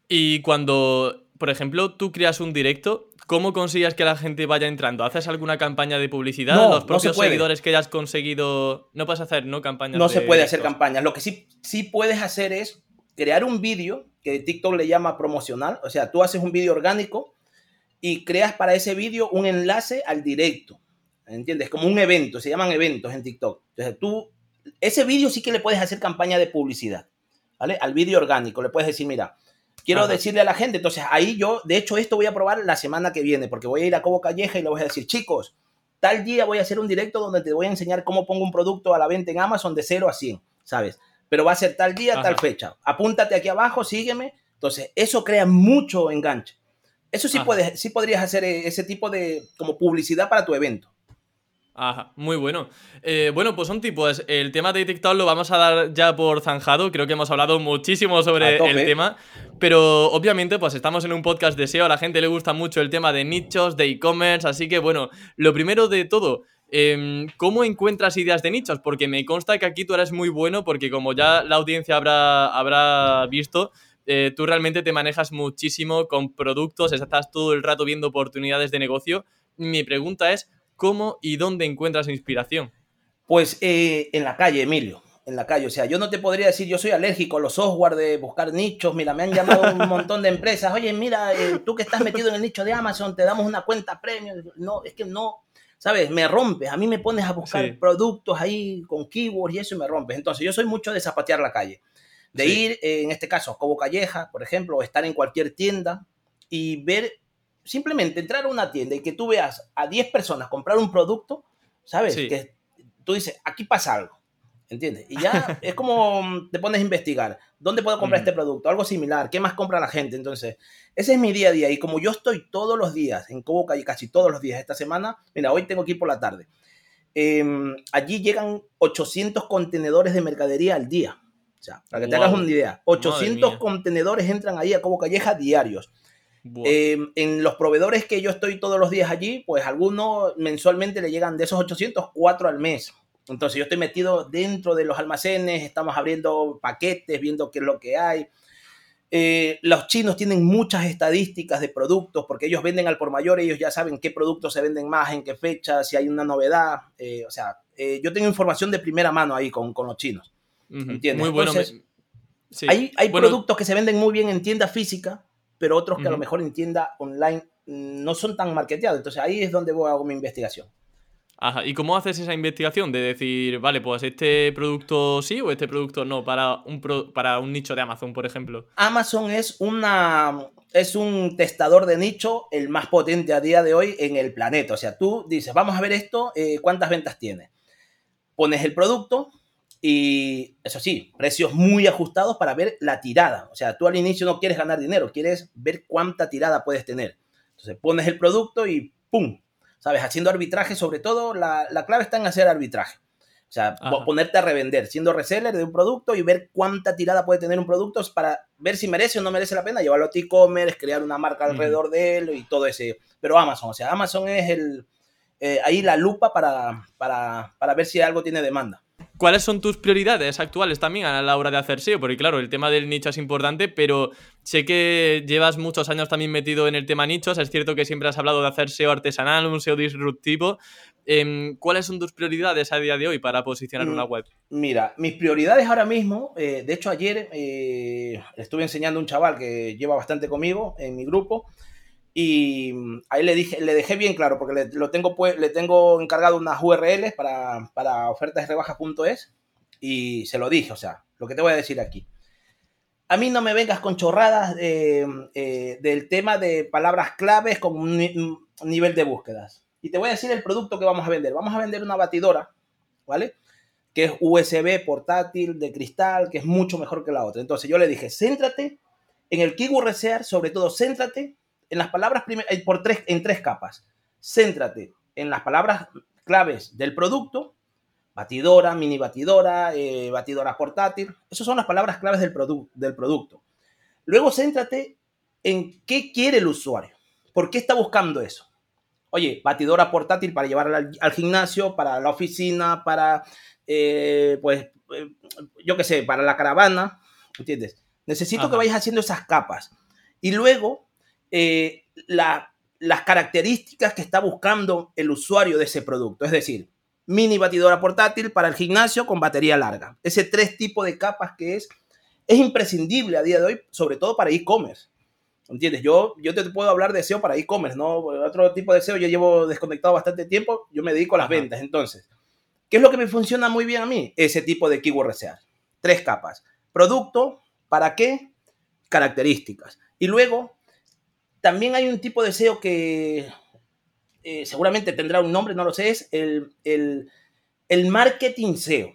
Y cuando, por ejemplo, tú creas un directo, ¿cómo consigues que la gente vaya entrando? ¿Haces alguna campaña de publicidad? No, ¿Los propios seguidores que hayas conseguido? No puedes hacer, ¿no? Campañas. No se puede hacer campañas. Lo que sí, sí puedes hacer es crear un vídeo que TikTok le llama promocional. O sea, tú haces un vídeo orgánico y creas para ese vídeo un enlace al directo. ¿Entiendes? Como un evento, se llaman eventos en TikTok. Entonces tú, ese vídeo sí que le puedes hacer campaña de publicidad. ¿vale? Al vídeo orgánico. Le puedes decir, mira, quiero decirle a la gente, entonces ahí yo, de hecho, esto voy a probar la semana que viene, porque voy a ir a Cobo Calleja y le voy a decir, chicos, tal día voy a hacer un directo donde te voy a enseñar cómo pongo un producto a la venta en Amazon de 0 a 100, ¿sabes? Pero va a ser tal día, tal fecha. Apúntate aquí abajo, sígueme. Entonces, eso crea mucho enganche. Eso sí, puedes, sí podrías hacer eh, ese tipo de como publicidad para tu evento. Ajá, muy bueno. Eh, bueno, pues son tipos. El tema de TikTok lo vamos a dar ya por zanjado. Creo que hemos hablado muchísimo sobre el tema. Pero obviamente, pues estamos en un podcast de SEO. A la gente le gusta mucho el tema de nichos, de e-commerce. Así que, bueno, lo primero de todo, em, ¿cómo encuentras ideas de nichos? Porque me consta que aquí tú eres muy bueno, porque como ya la audiencia habrá, habrá visto, eh, tú realmente te manejas muchísimo con productos, estás todo el rato viendo oportunidades de negocio. Mi pregunta es, ¿Cómo y dónde encuentras inspiración? Pues eh, en la calle, Emilio. En la calle. O sea, yo no te podría decir, yo soy alérgico a los software de buscar nichos. Mira, me han llamado un montón de empresas. Oye, mira, eh, tú que estás metido en el nicho de Amazon, te damos una cuenta premium. No, es que no, ¿sabes? Me rompes. A mí me pones a buscar productos ahí con keywords y eso y me rompes. Entonces, yo soy mucho de zapatear la calle. De ir, eh, en este caso, a Cobo Calleja, por ejemplo, o estar en cualquier tienda y ver simplemente entrar a una tienda y que tú veas a 10 personas comprar un producto, ¿sabes? Que tú dices, aquí pasa algo, ¿entiendes? Y ya es como mm, te pones a investigar, ¿dónde puedo comprar este producto? Algo similar, ¿qué más compra la gente? Entonces, ese es mi día a día y como yo estoy todos los días en Cobo Calle, casi todos los días esta semana, mira, hoy tengo que ir por la tarde. Em, allí llegan 800 contenedores de mercadería al día. O sea, para que te hagas una idea, 800 contenedores entran ahí a Cobo Calleja diarios. Em, en los proveedores que yo estoy todos los días allí, pues algunos mensualmente le llegan de esos 800, 4 al mes. Entonces yo estoy metido dentro de los almacenes, estamos abriendo paquetes, viendo qué es lo que hay. Eh, los chinos tienen muchas estadísticas de productos porque ellos venden al por mayor, ellos ya saben qué productos se venden más, en qué fecha, si hay una novedad. Eh, o sea, eh, yo tengo información de primera mano ahí con, con los chinos. ¿Entiendes? Muy bueno. Hay, hay productos que se venden muy bien en tienda física, pero otros que a lo mejor en tienda online no son tan marketeados. Entonces ahí es donde voy hago mi investigación. Ajá, ¿y cómo haces esa investigación de decir, vale, pues este producto sí o este producto no para un, para un nicho de Amazon, por ejemplo? Amazon es, una, es un testador de nicho el más potente a día de hoy en el planeta. O sea, tú dices, vamos a ver esto, eh, ¿cuántas ventas tiene? Pones el producto, y eso sí, precios muy ajustados para ver la tirada. O sea, tú al inicio no quieres ganar dinero, quieres ver cuánta tirada puedes tener. Entonces pones el producto y ¡pum! ¿Sabes? Haciendo arbitraje, sobre todo, la, clave está en hacer arbitraje. O sea, ponerte a revender, siendo reseller de un producto y ver cuánta tirada puede tener un producto para ver si merece o no merece la pena llevarlo a e-commerce, crear una marca alrededor de él y todo ese. Pero Amazon, o sea, Amazon es el, eh, ahí la lupa para, para, para ver si algo tiene demanda. ¿Cuáles son tus prioridades actuales también a la hora de hacer SEO? Porque claro, el tema del nicho es importante, pero sé que llevas muchos años también metido en el tema nichos. Es cierto que siempre has hablado de hacer SEO artesanal, un SEO disruptivo. Em, ¿Cuáles son tus prioridades a día de hoy para posicionar una mm, web? Mira, mis prioridades ahora mismo, eh, de hecho ayer eh, estuve enseñando a un chaval que lleva bastante conmigo en mi grupo y mm, ahí le, dije, le dejé bien claro, porque le, lo tengo, pues, le tengo encargado unas URLs para, para ofertasrebajas.es y se lo dije, o sea, lo que te voy a decir aquí. A mí no me vengas con chorradas eh, del tema de palabras claves con un, nivel de búsquedas. Y te voy a decir el producto que vamos a vender. Vamos a vender una batidora, ¿vale? Que es USB portátil de cristal, que es mucho mejor que la otra. Entonces yo le dije, céntrate en el keyword research, sobre todo céntrate en las palabras eh, por tres, en tres capas. Céntrate en las palabras claves del producto, batidora, mini batidora, eh, batidora portátil. Esas son las palabras claves del, del producto. Luego céntrate en qué quiere el usuario. ¿Por qué está buscando eso? Oye, batidora portátil para llevarla al, gimnasio, para la oficina, para, eh, pues, yo qué sé, para la caravana. ¿Entiendes? Necesito que vayas haciendo esas capas. Y luego eh, las características que está buscando el usuario de ese producto. Es decir, mini batidora portátil para el gimnasio con batería larga. Ese tres tipos de capas que es, es imprescindible a día de hoy, sobre todo para e-commerce. ¿Entiendes? Yo, yo te puedo hablar de SEO para e-commerce, ¿no? Otro tipo de SEO yo llevo desconectado bastante tiempo, yo me dedico a las ventas. Entonces, ¿qué es lo que me funciona muy bien a mí? Ese tipo de keyword research. Tres capas. Producto, ¿Para qué? Características. Y luego, también hay un tipo de SEO que eh, seguramente tendrá un nombre, no lo sé, es el, el, marketing SEO.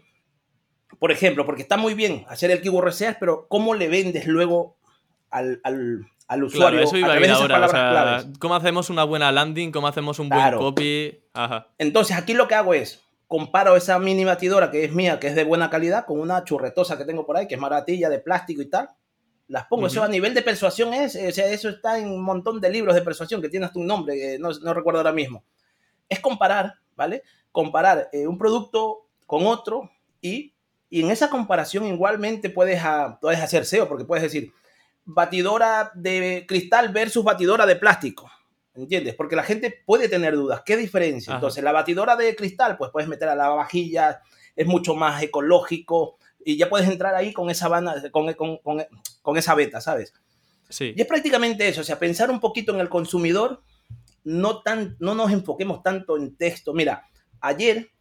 Por ejemplo, porque está muy bien hacer el keyword research, pero ¿cómo le vendes luego al, al, usuario eso iba a, ir ahora, ¿Cómo hacemos una buena landing? ¿Cómo hacemos un buen copy? Entonces, aquí lo que hago es, comparo esa mini batidora que es mía, que es de buena calidad, con una churretosa que tengo por ahí, que es maratilla de plástico y tal. Las pongo. Eso a nivel de persuasión es, o sea, eso está en un montón de libros de persuasión que tiene hasta un nombre, no, no recuerdo ahora mismo. Es comparar, ¿vale? Comparar eh, un producto con otro y, y, en esa comparación igualmente puedes, puedes hacer SEO, porque puedes decir, batidora de cristal versus batidora de plástico ¿Entiendes? Porque la gente puede tener dudas. ¿Qué diferencia? Entonces, la batidora de cristal, pues puedes meter a la vajilla, es mucho más ecológico y ya puedes entrar ahí con esa, con, con, con, esa beta, ¿sabes? Sí. Y es prácticamente eso, o sea, pensar un poquito en el consumidor, no, tan, no nos enfoquemos tanto en texto. Mira, ayer,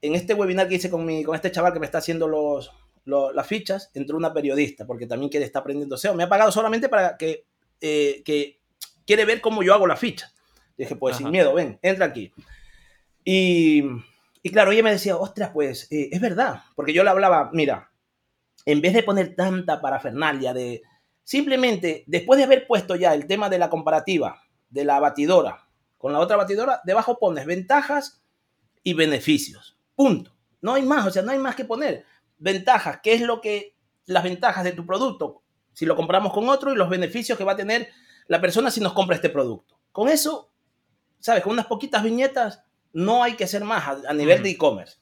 en este webinar que hice con, mi, con este chaval que me está haciendo los, las fichas, entró una periodista, porque también quiere estar aprendiendo SEO. Me ha pagado solamente para que, eh, que quiere ver cómo yo hago la ficha. Dije, pues sin miedo, ven, entra aquí. Y, y claro, ella me decía, ostras, pues eh, es verdad, porque yo le hablaba, mira, en vez de poner tanta parafernalia de, simplemente, después de haber puesto ya el tema de la comparativa de la batidora con la otra batidora, debajo pones ventajas y beneficios. Punto. No hay más, o sea, no hay más que poner. Ventajas, ¿qué es lo que, las ventajas de tu producto? Si lo compramos con otro y los beneficios que va a tener la persona si nos compra este producto. Con eso, ¿sabes? Con unas poquitas viñetas no hay que hacer más a, nivel de e-commerce.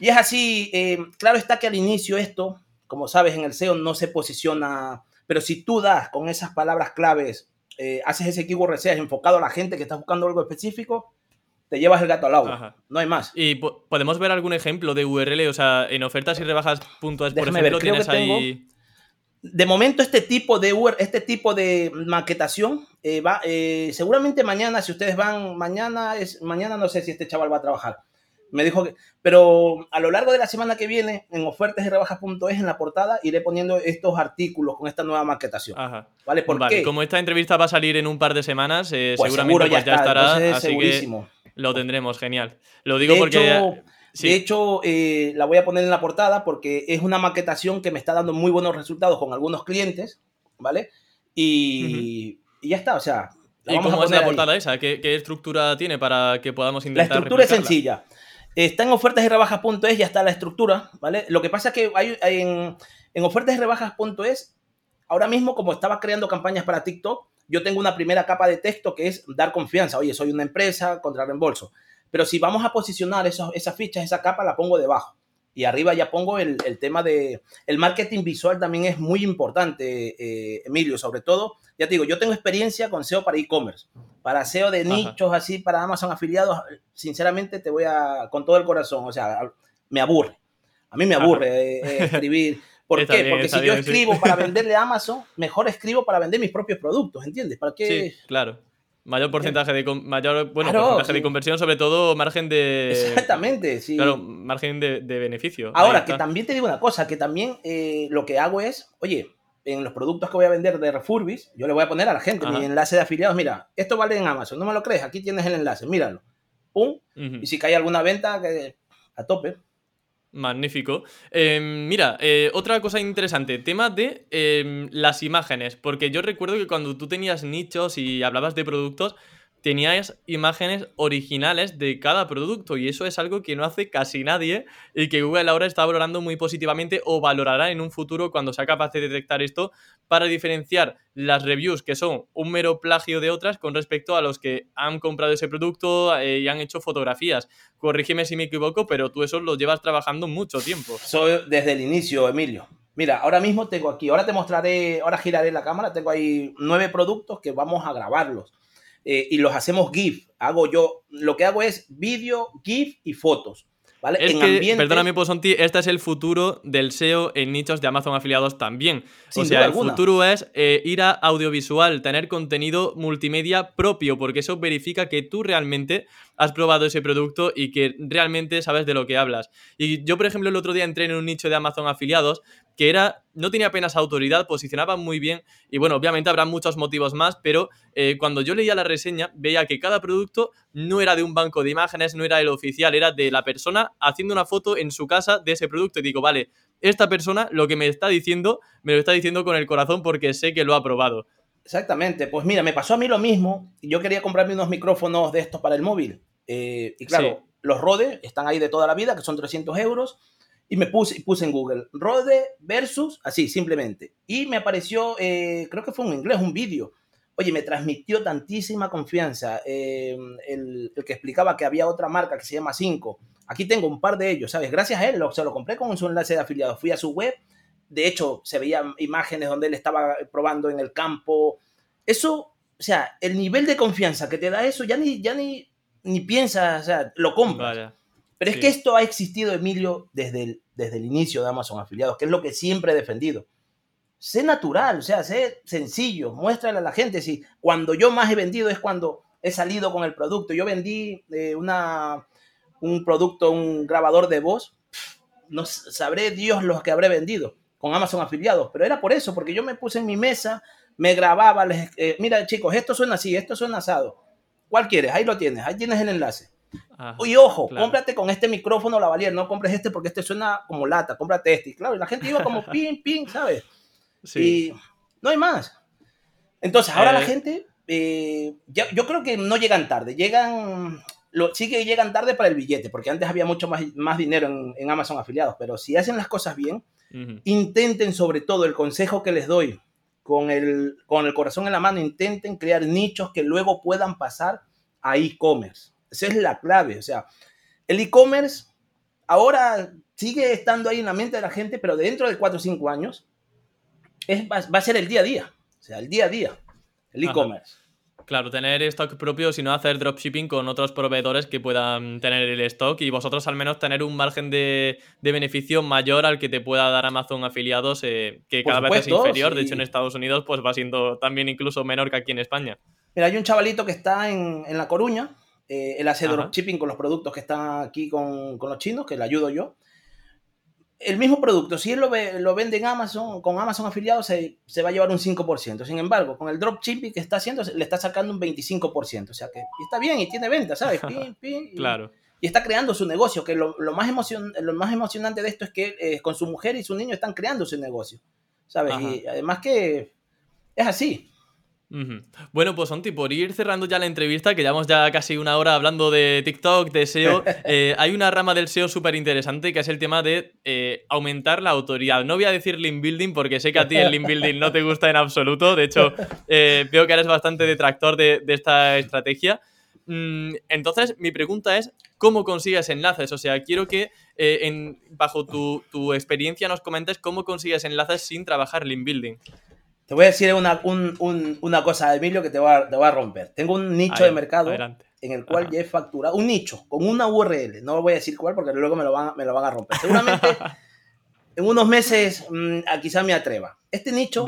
Y es así, eh, claro está que al inicio esto, como sabes, en el SEO no se posiciona, pero si tú das con esas palabras claves, eh, haces ese keyword research enfocado a la gente que está buscando algo específico, te llevas el gato al agua. No hay más. ¿Y podemos ver algún ejemplo de URL? O sea, en ofertas y rebajas puntuales, por ejemplo, tienes ahí de momento este tipo de este tipo de maquetación eh, va eh, seguramente mañana si ustedes van mañana es mañana no sé si este chaval va a trabajar me dijo que pero a lo largo de la semana que viene en ofertas y rebajas.es en la portada iré poniendo estos artículos con esta nueva maquetación vale ¿Por qué? como esta entrevista va a salir en un par de semanas eh, pues seguramente pues ya, estará así que lo tendremos genial lo digo porque de hecho, eh, la voy a poner en la portada porque es una maquetación que me está dando muy buenos resultados con algunos clientes, ¿vale? Y, ya está, o sea. ¿Y cómo es la portada esa? ¿Qué, estructura tiene para que podamos intentar La estructura es sencilla. Está en ofertas y rebajas.es, ya está la estructura, ¿vale? Lo que pasa es que hay, en, en ofertas y rebajas.es, ahora mismo, como estaba creando campañas para TikTok, yo tengo una primera capa de texto que es dar confianza. Oye, soy una empresa contra reembolso. Pero si vamos a posicionar esas fichas, esa capa la pongo debajo. Y arriba ya pongo el, tema de... El marketing visual también es muy importante, eh, Emilio, sobre todo. Ya te digo, yo tengo experiencia con SEO para e-commerce. Para SEO de nichos, así, para Amazon afiliados, sinceramente te voy a... con todo el corazón, o sea, me aburre. A mí me aburre eh, eh, escribir. ¿Por qué? Porque si yo escribo para venderle a Amazon, mejor escribo para vender mis propios productos, ¿entiendes? ¿Para qué? Sí, claro. Mayor porcentaje de mayor bueno, porcentaje de conversión, sobre todo margen de. Exactamente, sí. Claro, margen de, beneficio. Ahora, que también te digo una cosa, que también eh, lo que hago es, oye, en los productos que voy a vender de Refurbis, yo le voy a poner a la gente mi enlace de afiliados, mira, esto vale en Amazon, no me lo crees, aquí tienes el enlace, míralo. Pum. Y si cae alguna venta, que a tope. Magnífico. Em, mira, eh, otra cosa interesante, tema de em, las imágenes, porque yo recuerdo que cuando tú tenías nichos y hablabas de productos, teníais imágenes originales de cada producto y eso es algo que no hace casi nadie y que Google ahora está valorando muy positivamente o valorará en un futuro cuando sea capaz de detectar esto para diferenciar las reviews que son un mero plagio de otras con respecto a los que han comprado ese producto eh, y han hecho fotografías. Corrígeme si me equivoco, pero tú eso lo llevas trabajando mucho tiempo. Soy desde el inicio, Emilio. Mira, ahora mismo tengo aquí, ahora te mostraré, ahora giraré la cámara, tengo ahí nueve productos que vamos a grabarlos eh, y los hacemos GIF. Hago yo, lo que hago es vídeo, GIF y fotos. ¿Vale? Es que, perdóname, Posonti, este es el futuro del SEO en nichos de Amazon afiliados también. o sea, el futuro es eh, ir a audiovisual, tener contenido multimedia propio, porque eso verifica que tú realmente has probado ese producto y que realmente sabes de lo que hablas. Y yo, por ejemplo, el otro día entré en un nicho de Amazon afiliados, que era, no tenía apenas autoridad, posicionaba muy bien y bueno, obviamente habrá muchos motivos más, pero eh, cuando yo leía la reseña veía que cada producto no era de un banco de imágenes, no era el oficial, era de la persona haciendo una foto en su casa de ese producto y digo, vale, esta persona lo que me está diciendo, me lo está diciendo con el corazón porque sé que lo ha probado. Exactamente, pues mira, me pasó a mí lo mismo. Yo quería comprarme unos micrófonos de estos para el móvil. Eh, y claro, los Rode están ahí de toda la vida, que son 300 euros. Y me puse, puse en Google Rode versus, así, simplemente. Y me apareció, eh, creo que fue en inglés, un vídeo. Oye, me transmitió tantísima confianza. Eh, el, que explicaba que había otra marca que se llama 5. Aquí tengo un par de ellos, ¿sabes? Gracias a él, lo, se lo compré con su enlace de afiliado. Fui a su web. De hecho, se veían imágenes donde él estaba probando en el campo. Eso, o sea, el nivel de confianza que te da eso, ya ni, ya ni, ni piensas, o sea, lo compras. Pero es que esto ha existido, Emilio, desde el, desde el inicio de Amazon Afiliados, que es lo que siempre he defendido. Sé natural, o sea, sé sencillo, muéstrale a la gente. Si cuando yo más he vendido es cuando he salido con el producto. Yo vendí eh, una, un producto, un grabador de voz, no sabré Dios los que habré vendido con Amazon Afiliados, pero era por eso, porque yo me puse en mi mesa, me grababa, les, eh, mira chicos, esto suena así, esto suena asado. ¿Cuál quieres? Ahí lo tienes, ahí tienes el enlace. Y ojo, cómprate con este micrófono lavalier, no compres este porque este suena como lata, cómprate este. Y claro, la gente iba como pin, pin, ¿sabes? Sí. Y no hay más. Entonces, ahora la eh. gente, eh, yo creo que no llegan tarde, llegan, lo, sí que llegan tarde para el billete, porque antes había mucho más, más dinero en, Amazon afiliados, pero si hacen las cosas bien, intenten sobre todo el consejo que les doy, con el, con el corazón en la mano, intenten crear nichos que luego puedan pasar a e-commerce. Esa es la clave. O sea, el e-commerce ahora sigue estando ahí en la mente de la gente, pero dentro de 4 o 5 años es, va, a ser el día a día. O sea, el día a día, el e-commerce. Claro, tener stock propio, sino hacer dropshipping con otros proveedores que puedan tener el stock y vosotros al menos tener un margen de, beneficio mayor al que te pueda dar Amazon afiliados, eh, que cada vez es inferior. De hecho, en Estados Unidos pues va siendo también incluso menor que aquí en España. Mira, hay un chavalito que está en, La Coruña, eh, él hace dropshipping con los productos que están aquí con, con los chinos, que le ayudo yo el mismo producto, si él lo, lo vende en Amazon, con Amazon afiliado, se, va a llevar un 5%. Sin embargo, con el dropshipping que está haciendo, le está sacando un 25%. O sea que está bien y tiene venta, ¿sabes? y, claro. Y está creando su negocio, que lo, más, emocion, lo más emocionante de esto es que eh, con su mujer y su niño están creando su negocio, ¿sabes? Y además que es así. Bueno, pues Santi, por ir cerrando ya la entrevista, que llevamos ya casi una hora hablando de TikTok, de SEO, eh, hay una rama del SEO súper interesante que es el tema de eh, aumentar la autoridad. No voy a decir link building porque sé que a ti el link building no te gusta en absoluto, de hecho eh, veo que eres bastante detractor de, esta estrategia. Mm, entonces, mi pregunta es, ¿cómo consigues enlaces? O sea, quiero que en, bajo tu, tu experiencia nos comentes cómo consigues enlaces sin trabajar link building. Te voy a decir una, una cosa, Emilio, que te va, te va a romper. Tengo un nicho de mercado en el cual ya he facturado, un nicho con una URL, no voy a decir cuál porque luego me lo van, me lo van a romper. Seguramente en unos meses mm, quizá me atreva. Este nicho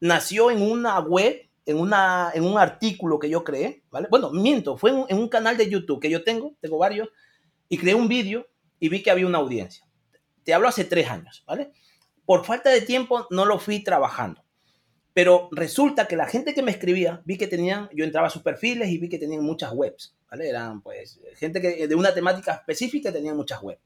nació en una web, en, una, en un artículo que yo creé, ¿vale? Bueno, miento, fue en, en un canal de YouTube que yo tengo, tengo varios, y creé un vídeo y vi que había una audiencia. Te hablo hace tres años, ¿vale? Por falta de tiempo no lo fui trabajando. Pero resulta que la gente que me escribía, vi que tenían, yo entraba a sus perfiles y vi que tenían muchas webs, ¿vale? Eran pues gente que de una temática específica tenían muchas webs.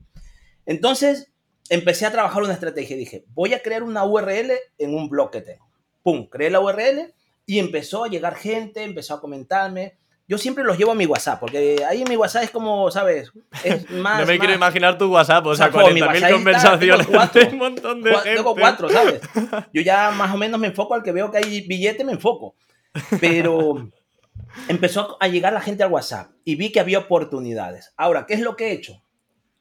Entonces empecé a trabajar una estrategia. Dije, voy a crear una URL en un blog que tengo. Pum, creé la URL y empezó a llegar gente, empezó a comentarme yo siempre los llevo a mi WhatsApp, porque ahí en mi WhatsApp es como, ¿sabes? Es más. no me quiero imaginar tu WhatsApp, o sea, 40.000 conversaciones. Tengo, cuatro, un montón de gente. Tengo cuatro, ¿sabes? Yo ya más o menos me enfoco al que veo que hay billete, me enfoco. Pero empezó a llegar la gente al WhatsApp y vi que había oportunidades. Ahora, ¿qué es lo que he hecho?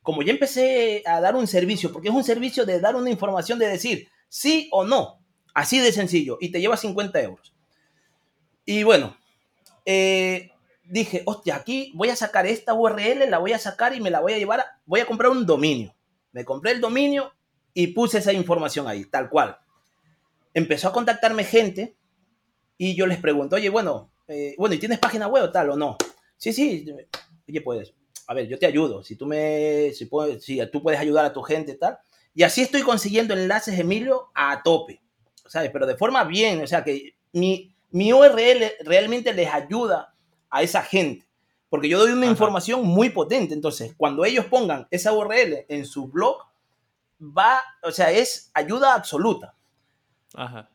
Como ya empecé a dar un servicio, porque es un servicio de dar una información de decir sí o no, así de sencillo, y te lleva 50 euros. Y bueno, eh, dije, hostia, aquí voy a sacar esta URL, la voy a sacar y me la voy a llevar, voy a comprar un dominio. Me compré el dominio y puse esa información ahí, tal cual. Empezó a contactarme gente y yo les pregunto, oye, bueno, eh, bueno, ¿y tienes página web o tal o no? Sí, sí, oye, puedes. A ver, yo te ayudo. Si tú me, si, puedes, si tú puedes ayudar a tu gente tal. Y así estoy consiguiendo enlaces, Emilio, a tope, ¿sabes? Pero de forma bien, o sea, que mi, mi URL realmente les ayuda a esa gente, porque yo doy una información muy potente. Entonces, cuando ellos pongan esa URL en su blog, va, o sea, es ayuda absoluta. Ajá.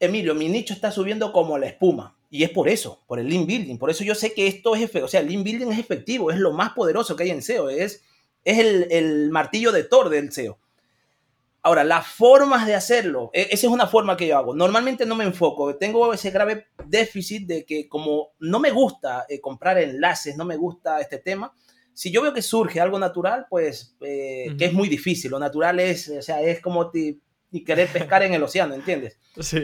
Emilio, mi nicho está subiendo como la espuma. Y es por eso, por el link building. Por eso yo sé que esto es efectivo. O sea, el link building es efectivo, es lo más poderoso que hay en SEO. Es, es el, el martillo de Thor del SEO. Ahora, las formas de hacerlo, e, esa es una forma que yo hago. Normalmente no me enfoco. Tengo ese grave déficit de que como no me gusta eh, comprar enlaces, no me gusta este tema, si yo veo que surge algo natural, pues eh, que es muy difícil. Lo natural es, o sea, es como querer pescar en el océano, ¿entiendes? Sí.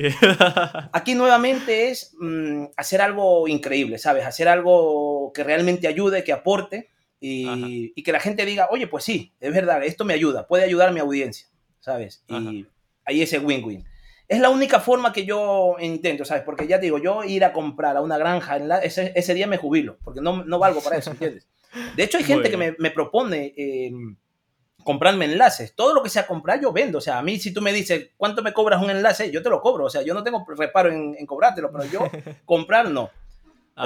Aquí nuevamente es mm, hacer algo increíble, ¿sabes? Hacer algo que realmente ayude, que aporte y, y, que la gente diga, oye, pues sí, es verdad, esto me ayuda, puede ayudar a mi audiencia, ¿sabes? Y ahí ese win-win. Es la única forma que yo intento, ¿sabes? Porque ya digo, yo ir a comprar a una granja, ese, ese día me jubilo, porque no, no valgo para eso, ¿entiendes? De hecho, hay gente que me, me propone eh, comprarme enlaces. Todo lo que sea comprar, yo vendo. O sea, a mí, si tú me dices, ¿cuánto me cobras un enlace? Yo te lo cobro. O sea, yo no tengo reparo en, en cobrártelo, pero yo comprar no.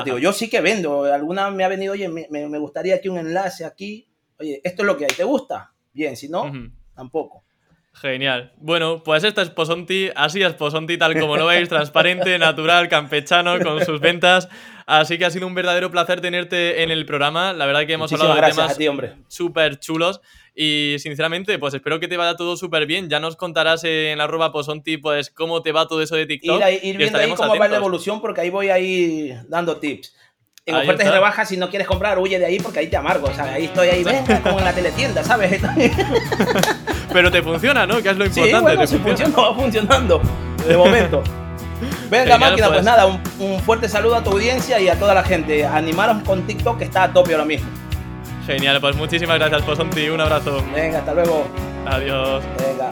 digo, yo sí que vendo. Alguna me ha venido, oye, me, me, gustaría que un enlace aquí. Oye, esto es lo que hay. ¿Te gusta? Bien, si no, tampoco. Genial. Bueno, pues esta es Posonti, así es Posonti, tal como lo veis, transparente, natural, campechano, con sus ventas. Así que ha sido un verdadero placer tenerte en el programa. La verdad que hemos hablado de temas súper chulos. Y sinceramente, pues espero que te vaya todo súper bien. Ya nos contarás en la arroba posonti, pues cómo te va todo eso de TikTok. Ir, ir viendo ahí cómo va la evolución, porque ahí voy a ir dando tips. En ofertas y rebajas, si no quieres comprar, huye de ahí porque ahí te amargo. O sea, ahí estoy ahí, venga, como en la teletienda, ¿sabes? Pero te funciona, ¿no? Que es lo importante. Sí, bueno, funciona, va funcionando. De momento. Venga, máquina, pues, pues nada, un, fuerte saludo a tu audiencia y a toda la gente. Animaros con TikTok que está a tope ahora mismo. Genial, pues muchísimas gracias, Posonti. Un abrazo. Venga, hasta luego. Adiós. Venga.